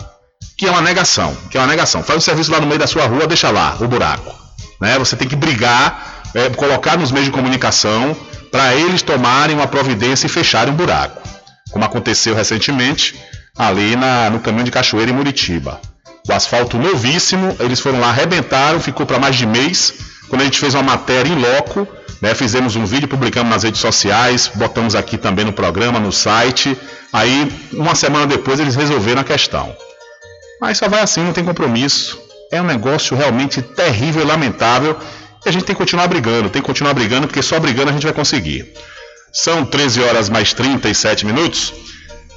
Que é uma negação. Que é uma negação. Faz o serviço lá no meio da sua rua, deixa lá o buraco. Né? Você tem que brigar, é, colocar nos meios de comunicação para eles tomarem uma providência e fecharem o buraco. Como aconteceu recentemente ali na, no caminho de Cachoeira em Muritiba o asfalto novíssimo, eles foram lá, arrebentaram, ficou para mais de mês. Quando a gente fez uma matéria em loco, né, fizemos um vídeo, publicamos nas redes sociais, botamos aqui também no programa, no site. Aí, uma semana depois, eles resolveram a questão. Mas só vai assim, não tem compromisso. É um negócio realmente terrível e lamentável. E a gente tem que continuar brigando, tem que continuar brigando, porque só brigando a gente vai conseguir. São 13 horas mais 37 minutos.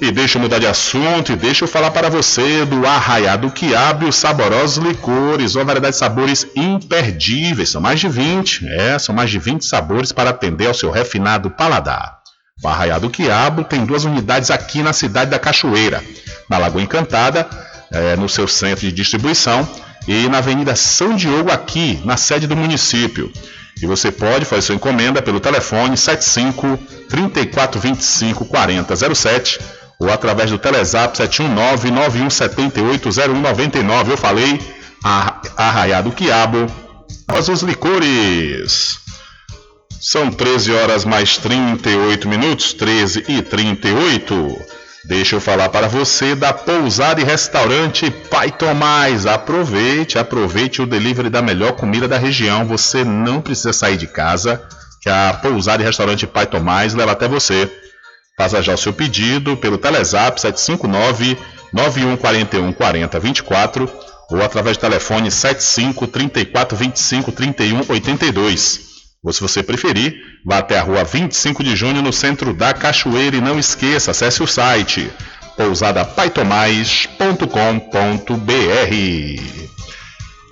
E deixa eu mudar de assunto e deixa eu falar para você do Arraiado Quiabo e os saborosos licores, uma variedade de sabores imperdíveis. São mais de 20, é, são mais de 20 sabores para atender ao seu refinado paladar. O Arraiado Quiabo tem duas unidades aqui na cidade da Cachoeira, na Lagoa Encantada, é, no seu centro de distribuição, e na Avenida São Diogo, aqui, na sede do município. E você pode fazer sua encomenda pelo telefone 75 3425 4007 ou através do Telezap 719-9178-0199. Eu falei, Arraiado Quiabo, nós os licores. São 13 horas mais 38 minutos, 13 e 38. Deixa eu falar para você da pousada e restaurante Pai Tomás. Aproveite, aproveite o delivery da melhor comida da região. Você não precisa sair de casa, que a pousada e restaurante Pai Tomás leva até você. Faça já o seu pedido pelo Telezap 759 9141 4024 ou através do telefone 75 34 25 31 82. Ou se você preferir, vá até a rua 25 de junho no centro da Cachoeira e não esqueça, acesse o site pousadapaitomais.com.br.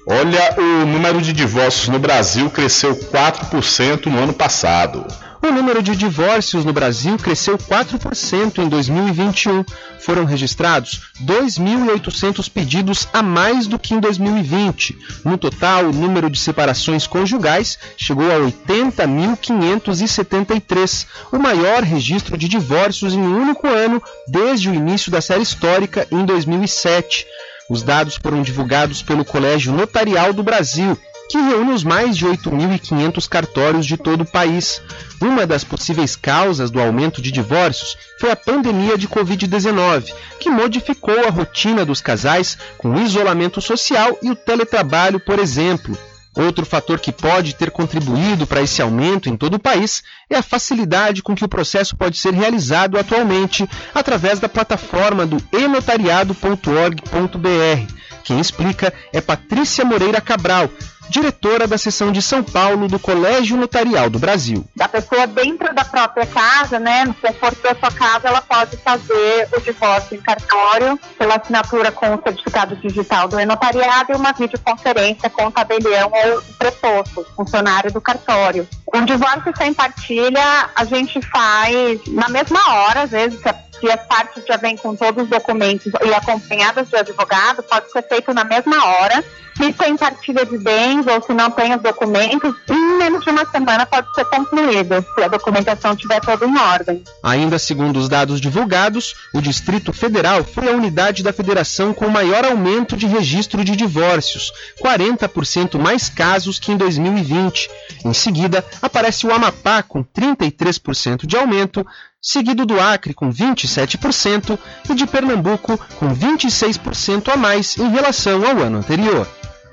Olha, o número de divórcios no Brasil cresceu 4% no ano passado. O número de divórcios no Brasil cresceu 4% em 2021. Foram registrados 2.800 pedidos a mais do que em 2020. No total, o número de separações conjugais chegou a 80.573, o maior registro de divórcios em um único ano desde o início da série histórica em 2007. Os dados foram divulgados pelo Colégio Notarial do Brasil que reúne os mais de 8.500 cartórios de todo o país. Uma das possíveis causas do aumento de divórcios foi a pandemia de Covid-19, que modificou a rotina dos casais com o isolamento social e o teletrabalho, por exemplo. Outro fator que pode ter contribuído para esse aumento em todo o país é a facilidade com que o processo pode ser realizado atualmente através da plataforma do enotariado.org.br. Quem explica é Patrícia Moreira Cabral, diretora da seção de São Paulo do Colégio Notarial do Brasil. Da pessoa dentro da própria casa, né, no conforto da sua casa, ela pode fazer o divórcio em cartório pela assinatura com o certificado digital do e-notariado e uma videoconferência com o tabelião ou preposto, funcionário do cartório. Um divórcio sem partilha a gente faz na mesma hora, às vezes, se as partes já vêm com todos os documentos e acompanhadas de advogado, pode ser feito na mesma hora se tem partilha de bens ou se não tem os documentos, em menos de uma semana pode ser concluído, se a documentação estiver toda em ordem. Ainda segundo os dados divulgados, o Distrito Federal foi a unidade da federação com maior aumento de registro de divórcios, 40% mais casos que em 2020. Em seguida, aparece o Amapá com 33% de aumento, seguido do Acre com 27% e de Pernambuco com 26% a mais em relação ao ano anterior.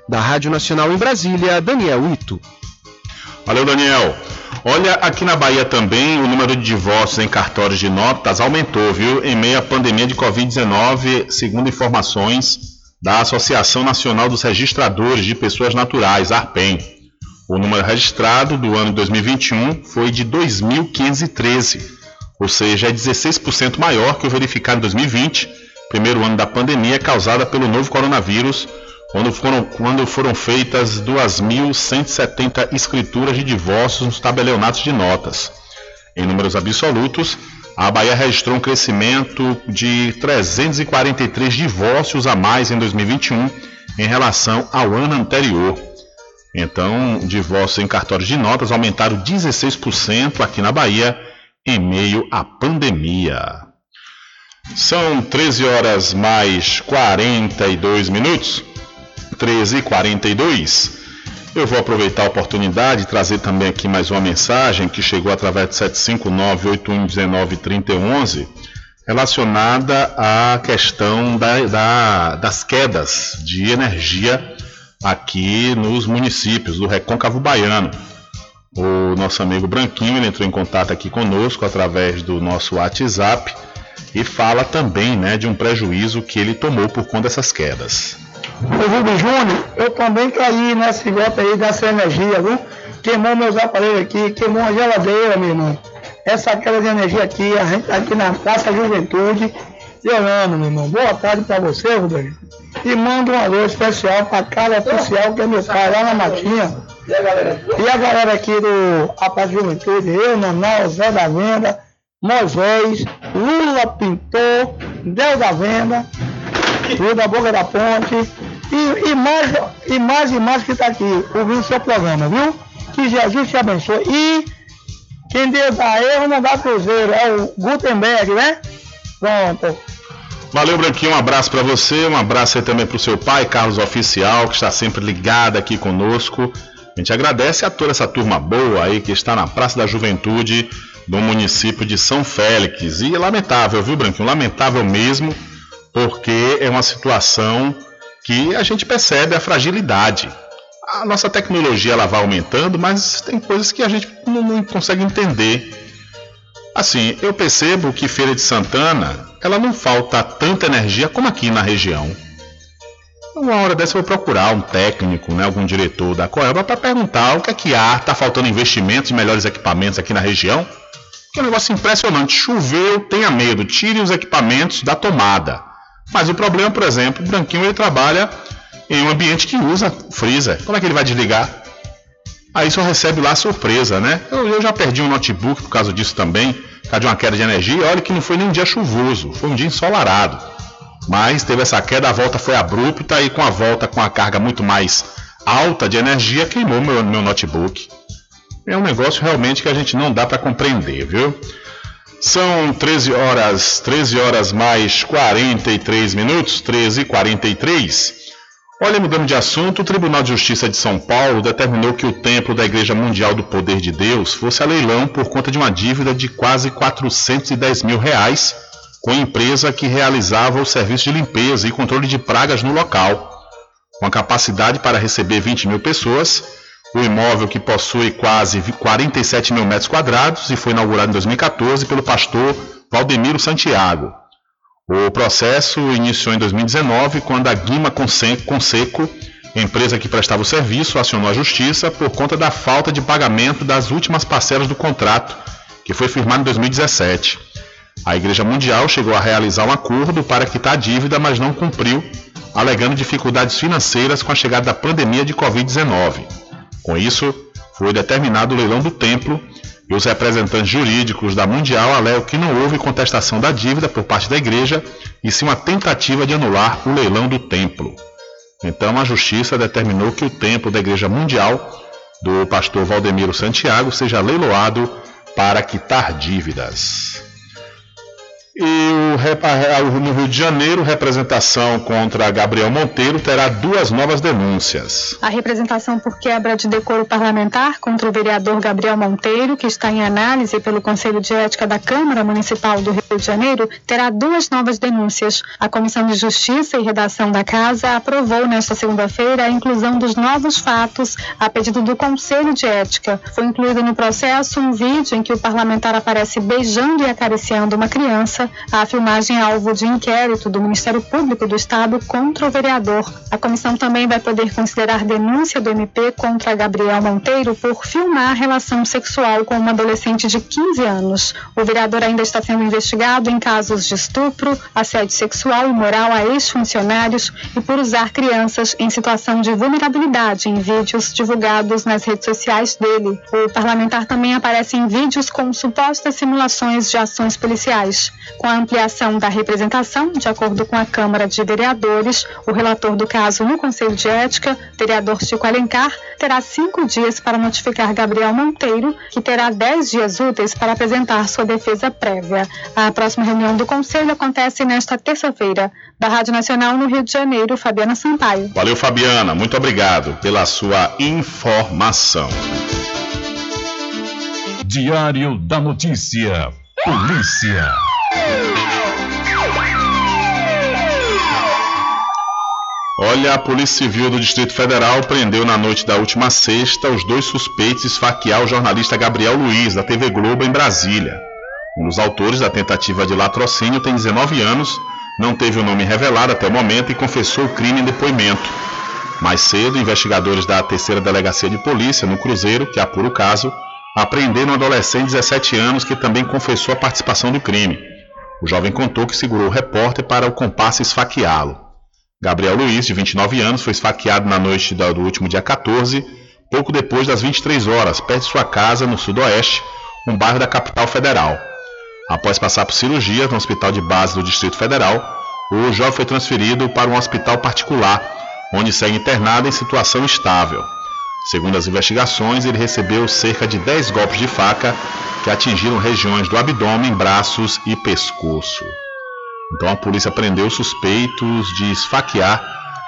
Da Rádio Nacional em Brasília, Daniel Ito. Valeu, Daniel. Olha, aqui na Bahia também o número de divórcios em cartórios de notas aumentou, viu? Em meio à pandemia de Covid-19, segundo informações da Associação Nacional dos Registradores de Pessoas Naturais, ARPEM. O número registrado do ano 2021 foi de 2.513, ou seja, é 16% maior que o verificado em 2020, primeiro ano da pandemia causada pelo novo coronavírus, quando foram, quando foram feitas 2.170 escrituras de divórcios nos tabelionatos de notas. Em números absolutos, a Bahia registrou um crescimento de 343 divórcios a mais em 2021 em relação ao ano anterior. Então, divórcios em cartórios de notas aumentaram 16% aqui na Bahia em meio à pandemia. São 13 horas mais 42 minutos. 13 e 42. Eu vou aproveitar a oportunidade e trazer também aqui mais uma mensagem que chegou através de 759-8119-3011 relacionada à questão da, da, das quedas de energia aqui nos municípios do Recôncavo Baiano. O nosso amigo Branquinho ele entrou em contato aqui conosco através do nosso WhatsApp e fala também né, de um prejuízo que ele tomou por conta dessas quedas. Ô Rubens Júnior, eu também caí nesse golpe aí dessa energia, viu? Queimou meus aparelhos aqui, queimou a geladeira, meu irmão. Essa queda de energia aqui, a gente tá aqui na Praça Juventude, Leonardo, meu irmão. Boa tarde para você, Rubens. E manda um alô especial para cada oficial que é meu pai lá na Matinha. E a galera, e a galera aqui do Rapaz Juventude, eu, Nanau, Zé da Venda, Moisés, Lula Pintor, Del da Venda, Rio da Boca da Ponte, e, e, mais, e mais e mais que está aqui, ouvindo seu programa, viu? Que Jesus te abençoe. E quem deu da erro não dá cruzeiro, é o Gutenberg, né? Pronto. Valeu, Branquinho. Um abraço para você, um abraço aí também para o seu pai, Carlos Oficial, que está sempre ligado aqui conosco. A gente agradece a toda essa turma boa aí que está na Praça da Juventude do município de São Félix. E lamentável, viu, Branquinho? Lamentável mesmo, porque é uma situação que a gente percebe a fragilidade. A nossa tecnologia ela vai aumentando, mas tem coisas que a gente não, não consegue entender. Assim, eu percebo que Feira de Santana, ela não falta tanta energia como aqui na região. Uma hora dessa eu vou procurar um técnico, né, algum diretor da Coelba para perguntar o que é que há, está faltando investimentos e melhores equipamentos aqui na região. Que é um negócio impressionante. Choveu, tenha medo, tire os equipamentos da tomada. Mas o problema, por exemplo, o Branquinho ele trabalha em um ambiente que usa freezer. Como é que ele vai desligar? Aí só recebe lá surpresa, né? Eu, eu já perdi um notebook por causa disso também, por causa de uma queda de energia. Olha que não foi nem um dia chuvoso, foi um dia ensolarado. Mas teve essa queda, a volta foi abrupta e com a volta com a carga muito mais alta de energia queimou meu, meu notebook. É um negócio realmente que a gente não dá para compreender, viu? São 13 horas, 13 horas mais 43 minutos, 13 e 43. Olha, mudando de assunto, o Tribunal de Justiça de São Paulo determinou que o templo da Igreja Mundial do Poder de Deus fosse a leilão por conta de uma dívida de quase 410 mil reais com a empresa que realizava o serviço de limpeza e controle de pragas no local. Com a capacidade para receber 20 mil pessoas, o imóvel que possui quase 47 mil metros quadrados e foi inaugurado em 2014 pelo pastor Valdemiro Santiago. O processo iniciou em 2019, quando a Guima Conseco, empresa que prestava o serviço, acionou a justiça por conta da falta de pagamento das últimas parcelas do contrato, que foi firmado em 2017. A Igreja Mundial chegou a realizar um acordo para quitar a dívida, mas não cumpriu, alegando dificuldades financeiras com a chegada da pandemia de Covid-19. Com isso, foi determinado o leilão do templo e os representantes jurídicos da Mundial alegam que não houve contestação da dívida por parte da igreja e sim uma tentativa de anular o leilão do templo. Então a justiça determinou que o templo da Igreja Mundial do pastor Valdemiro Santiago seja leiloado para quitar dívidas. E o, no Rio de Janeiro, representação contra Gabriel Monteiro terá duas novas denúncias. A representação por quebra de decoro parlamentar contra o vereador Gabriel Monteiro, que está em análise pelo Conselho de Ética da Câmara Municipal do Rio de Janeiro, terá duas novas denúncias. A Comissão de Justiça e Redação da Casa aprovou nesta segunda-feira a inclusão dos novos fatos a pedido do Conselho de Ética. Foi incluído no processo um vídeo em que o parlamentar aparece beijando e acariciando uma criança A filmagem alvo de inquérito do Ministério Público do Estado contra o vereador. A comissão também vai poder considerar denúncia do MP contra Gabriel Monteiro por filmar relação sexual com uma adolescente de 15 anos. O vereador ainda está sendo investigado em casos de estupro, assédio sexual e moral a ex-funcionários e por usar crianças em situação de vulnerabilidade em vídeos divulgados nas redes sociais dele. O parlamentar também aparece em vídeos com supostas simulações de ações policiais. Com a ampliação da representação, de acordo com a Câmara de Vereadores, o relator do caso no Conselho de Ética, vereador Chico Alencar, terá cinco dias para notificar Gabriel Monteiro, que terá dez dias úteis para apresentar sua defesa prévia. A próxima reunião do Conselho acontece nesta terça-feira. Da Rádio Nacional no Rio de Janeiro, Fabiana Sampaio. Valeu, Fabiana. Muito obrigado pela sua informação. Diário da Notícia. Polícia. Olha, a Polícia Civil do Distrito Federal prendeu na noite da última sexta os dois suspeitos de esfaquear o jornalista Gabriel Luiz, da TV Globo, em Brasília. Um dos autores da tentativa de latrocínio tem 19 anos, não teve o nome revelado até o momento e confessou o crime em depoimento. Mais cedo, investigadores da terceira delegacia de polícia, no Cruzeiro, que apura o caso, apreenderam um adolescente de 17 anos que também confessou a participação do crime. O jovem contou que segurou o repórter para o compasso esfaqueá-lo. Gabriel Luiz, de 29 anos, foi esfaqueado na noite do último dia 14, pouco depois das 23 horas, perto de sua casa, no sudoeste, um bairro da capital federal. Após passar por cirurgia no hospital de base do Distrito Federal, o jovem foi transferido para um hospital particular, onde segue internado em situação estável. Segundo as investigações, ele recebeu cerca de 10 golpes de faca que atingiram regiões do abdômen, braços e pescoço. Então a polícia prendeu suspeitos de esfaquear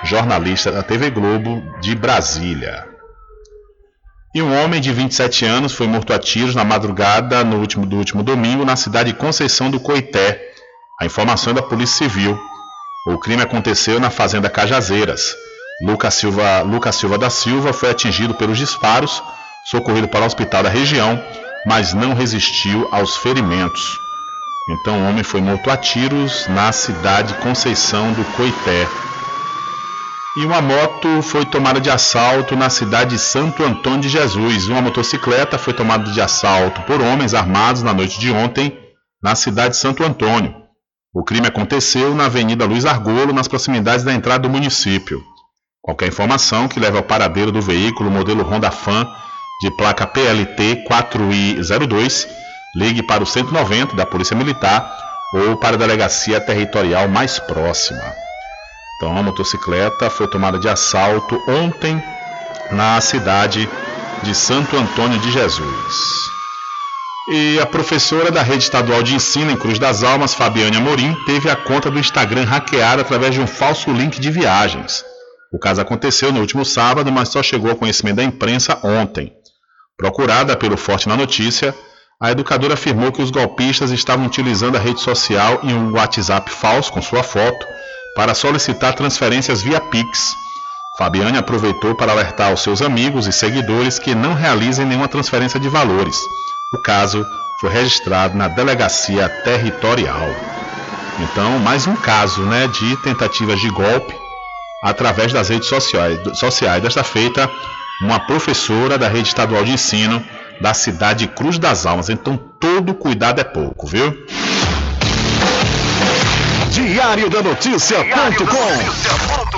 jornalista da TV Globo de Brasília. E um homem de 27 anos foi morto a tiros na madrugada no último, do último domingo na cidade de Conceição do Coité. A informação é da Polícia Civil. O crime aconteceu na Fazenda Cajazeiras. Lucas Silva, Lucas Silva da Silva foi atingido pelos disparos, socorrido para o hospital da região, mas não resistiu aos ferimentos. Então o homem foi morto a tiros na cidade Conceição do Coité. E uma moto foi tomada de assalto na cidade de Santo Antônio de Jesus. Uma motocicleta foi tomada de assalto por homens armados na noite de ontem na cidade de Santo Antônio. O crime aconteceu na Avenida Luiz Argolo, nas proximidades da entrada do município. Qualquer informação que leve ao paradeiro do veículo modelo Honda Fan de placa PLT 4I02 ligue para o 190 da Polícia Militar ou para a delegacia territorial mais próxima. Então, a motocicleta foi tomada de assalto ontem na cidade de Santo Antônio de Jesus. E a professora da rede estadual de ensino em Cruz das Almas, Fabiane Amorim, teve a conta do Instagram hackeada através de um falso link de viagens. O caso aconteceu no último sábado, mas só chegou ao conhecimento da imprensa ontem. Procurada pelo Forte na Notícia, a educadora afirmou que os golpistas estavam utilizando a rede social e um WhatsApp falso com sua foto para solicitar transferências via Pix. Fabiane aproveitou para alertar aos seus amigos e seguidores que não realizem nenhuma transferência de valores. O caso foi registrado na delegacia territorial. Então, mais um caso né, de tentativas de golpe através das redes sociais. sociais. Desta feita, uma professora da rede estadual de ensino da cidade de Cruz das Almas. Então todo cuidado é pouco, viu? Diário da Notícia.com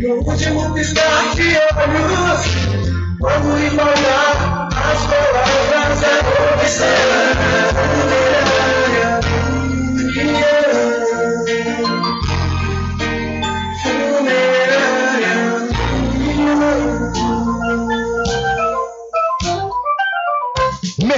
No último piscar de olhos. Lhe falar as palavras da opção.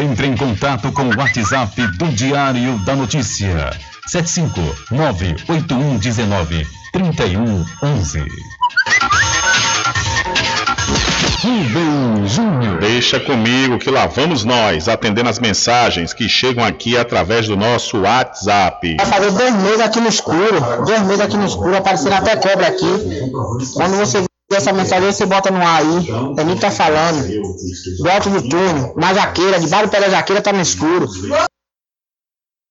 Entre em contato com o WhatsApp do Diário da Notícia. 759-8119-3111. Rubem Júnior. Deixa comigo que lá vamos nós, atendendo as mensagens que chegam aqui através do nosso WhatsApp. Vai fazer dois meses aqui no escuro, dois meses aqui no escuro, aparecendo até cobra aqui. Quando você essa mensagem, você bota no ar aí. Tem tá falando. Do alto do turno, na jaqueira, debaixo da jaqueira tá no escuro.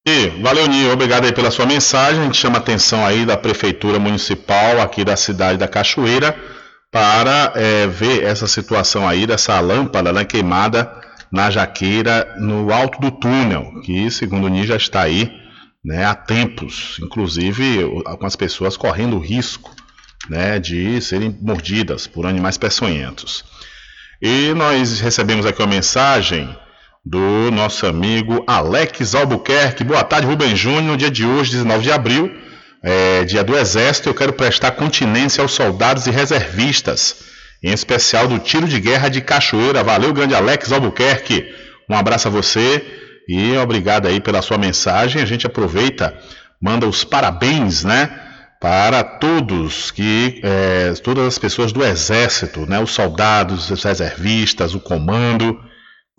E valeu, Nil. Obrigado aí pela sua mensagem. A gente chama a atenção aí da Prefeitura Municipal aqui da cidade da Cachoeira para é, ver essa situação aí dessa lâmpada né, queimada na jaqueira no alto do túnel, que segundo o Nil já está aí né, há tempos, inclusive com as pessoas correndo risco né, de serem mordidas por animais peçonhentos. E nós recebemos aqui uma mensagem do nosso amigo Alex Albuquerque. Boa tarde, Rubem Júnior. Dia de hoje, 19 de abril, é, dia do Exército, eu quero prestar continência aos soldados e reservistas, em especial do tiro de guerra de Cachoeira. Valeu, grande Alex Albuquerque. Um abraço a você e obrigado aí pela sua mensagem. A gente aproveita, manda os parabéns, né? Para todos que, é, todas as pessoas do Exército, né? Os soldados, os reservistas, o comando.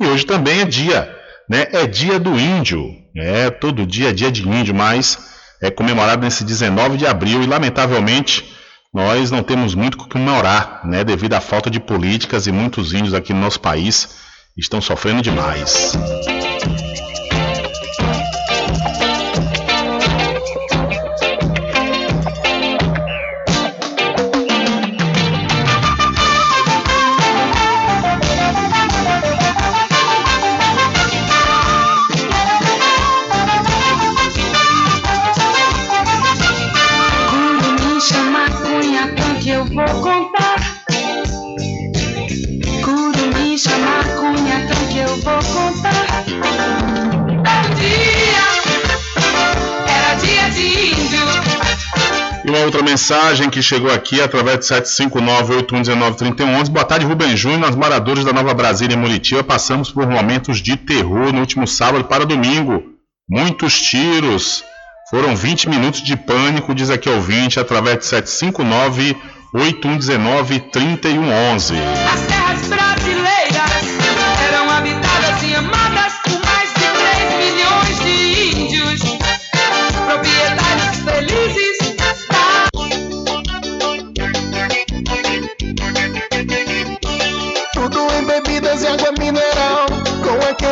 E hoje também é dia, né? É dia do índio. É, todo dia é dia de índio, mas é comemorado nesse 19 de abril e, lamentavelmente, nós não temos muito o que comemorar, né, devido à falta de políticas e muitos índios aqui no nosso país estão sofrendo demais. Quando Uma outra mensagem que chegou aqui através de 759-819-3111. Boa tarde, Rubem Júnior. Nós, moradores da Nova Brasília e Muritiba, passamos por momentos de terror no último sábado para domingo. Muitos tiros. Foram 20 minutos de pânico, diz aqui ao 20 através de 759 819 3111.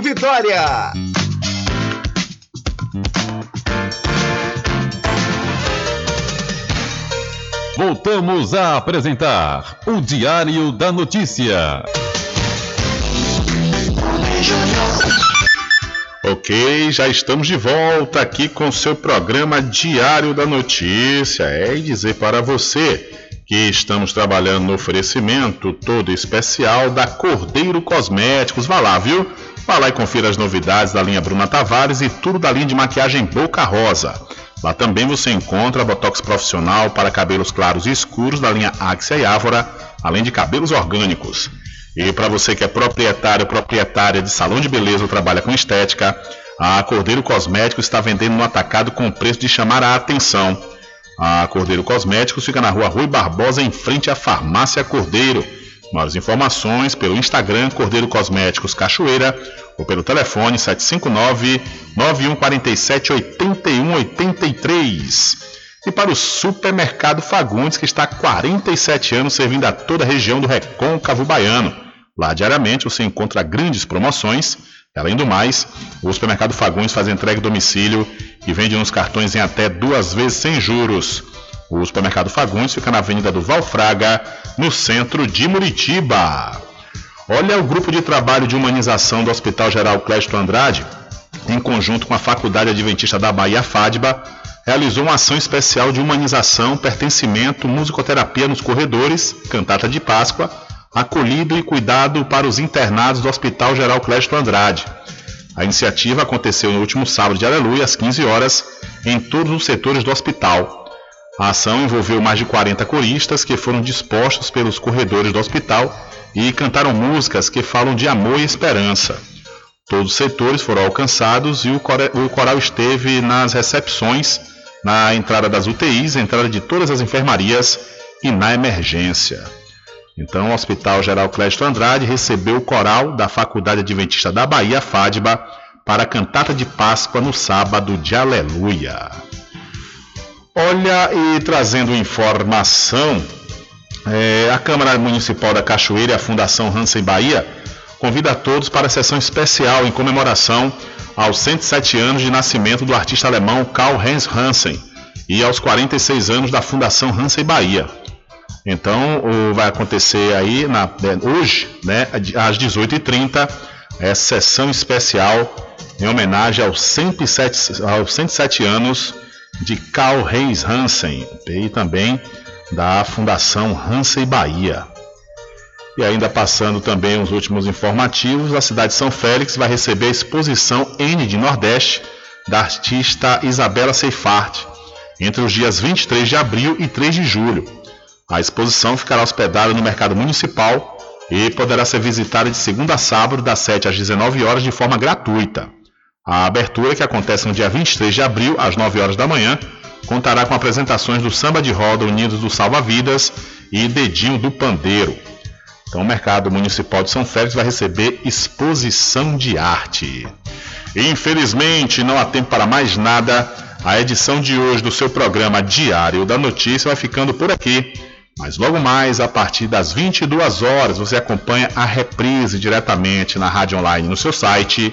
Vitória. Voltamos a apresentar o Diário da Notícia. Ok, já estamos de volta aqui com o seu programa Diário da Notícia. É e dizer para você que estamos trabalhando no oferecimento todo especial da Cordeiro Cosméticos. Vá lá, viu? Vá lá e confira as novidades da linha Bruna Tavares e tudo da linha de maquiagem Boca Rosa. Lá também você encontra botox profissional para cabelos claros e escuros da linha Axia e Ávora, além de cabelos orgânicos. E para você que é proprietário ou proprietária de salão de beleza ou trabalha com estética, a Cordeiro Cosméticos está vendendo no atacado com preço de chamar a atenção. A Cordeiro Cosméticos fica na rua Rui Barbosa, em frente à Farmácia Cordeiro. Mais informações pelo Instagram Cordeiro Cosméticos Cachoeira ou pelo telefone 759 9147 8183. E para o Supermercado Fagundes, que está há 47 anos servindo a toda a região do Recôncavo Baiano. Lá diariamente você encontra grandes promoções. Além do mais, o Supermercado Fagundes faz entrega domicílio e vende nos cartões em até duas vezes sem juros. O Supermercado Fagundes fica na Avenida do Valfraga, no centro de Muritiba. Olha o grupo de trabalho de humanização do Hospital Geral Clésto Andrade, em conjunto com a Faculdade Adventista da Bahia FADBA, realizou uma ação especial de humanização, pertencimento, musicoterapia nos corredores, cantata de Páscoa, acolhido e cuidado para os internados do Hospital Geral Clésto Andrade. A iniciativa aconteceu no último sábado de Aleluia, às 15 horas, em todos os setores do hospital. A ação envolveu mais de 40 coristas que foram dispostos pelos corredores do hospital e cantaram músicas que falam de amor e esperança. Todos os setores foram alcançados e o coral esteve nas recepções, na entrada das UTIs, entrada de todas as enfermarias e na emergência. Então, o Hospital Geral Clésto Andrade recebeu o coral da Faculdade Adventista da Bahia, FADBA, para a cantata de Páscoa no sábado de Aleluia. Olha, e trazendo informação, é, a Câmara Municipal da Cachoeira e a Fundação Hansen Bahia convida a todos para a sessão especial em comemoração aos 107 anos de nascimento do artista alemão Karl Heinz Hansen e aos 46 anos da Fundação Hansen Bahia. Então, vai acontecer aí na, hoje, né, às 18h30, essa sessão especial em homenagem aos 107, aos 107 anos de Carl Reis Hansen e também da Fundação Hansen Bahia. E ainda passando também os últimos informativos, a cidade de São Félix vai receber a exposição N de Nordeste da artista Isabela Seifart entre os dias 23 de abril e 3 de julho. A exposição ficará hospedada no Mercado Municipal e poderá ser visitada de segunda a sábado, das 7 às 19 horas, de forma gratuita. A abertura, que acontece no dia 23 de abril, às 9 horas da manhã, contará com apresentações do Samba de Roda Unidos do Salva Vidas e Dedinho do Pandeiro. Então, o Mercado Municipal de São Félix vai receber exposição de arte. Infelizmente, não há tempo para mais nada. A edição de hoje do seu programa Diário da Notícia vai ficando por aqui. Mas logo mais, a partir das 22 horas, você acompanha a reprise diretamente na rádio online no seu site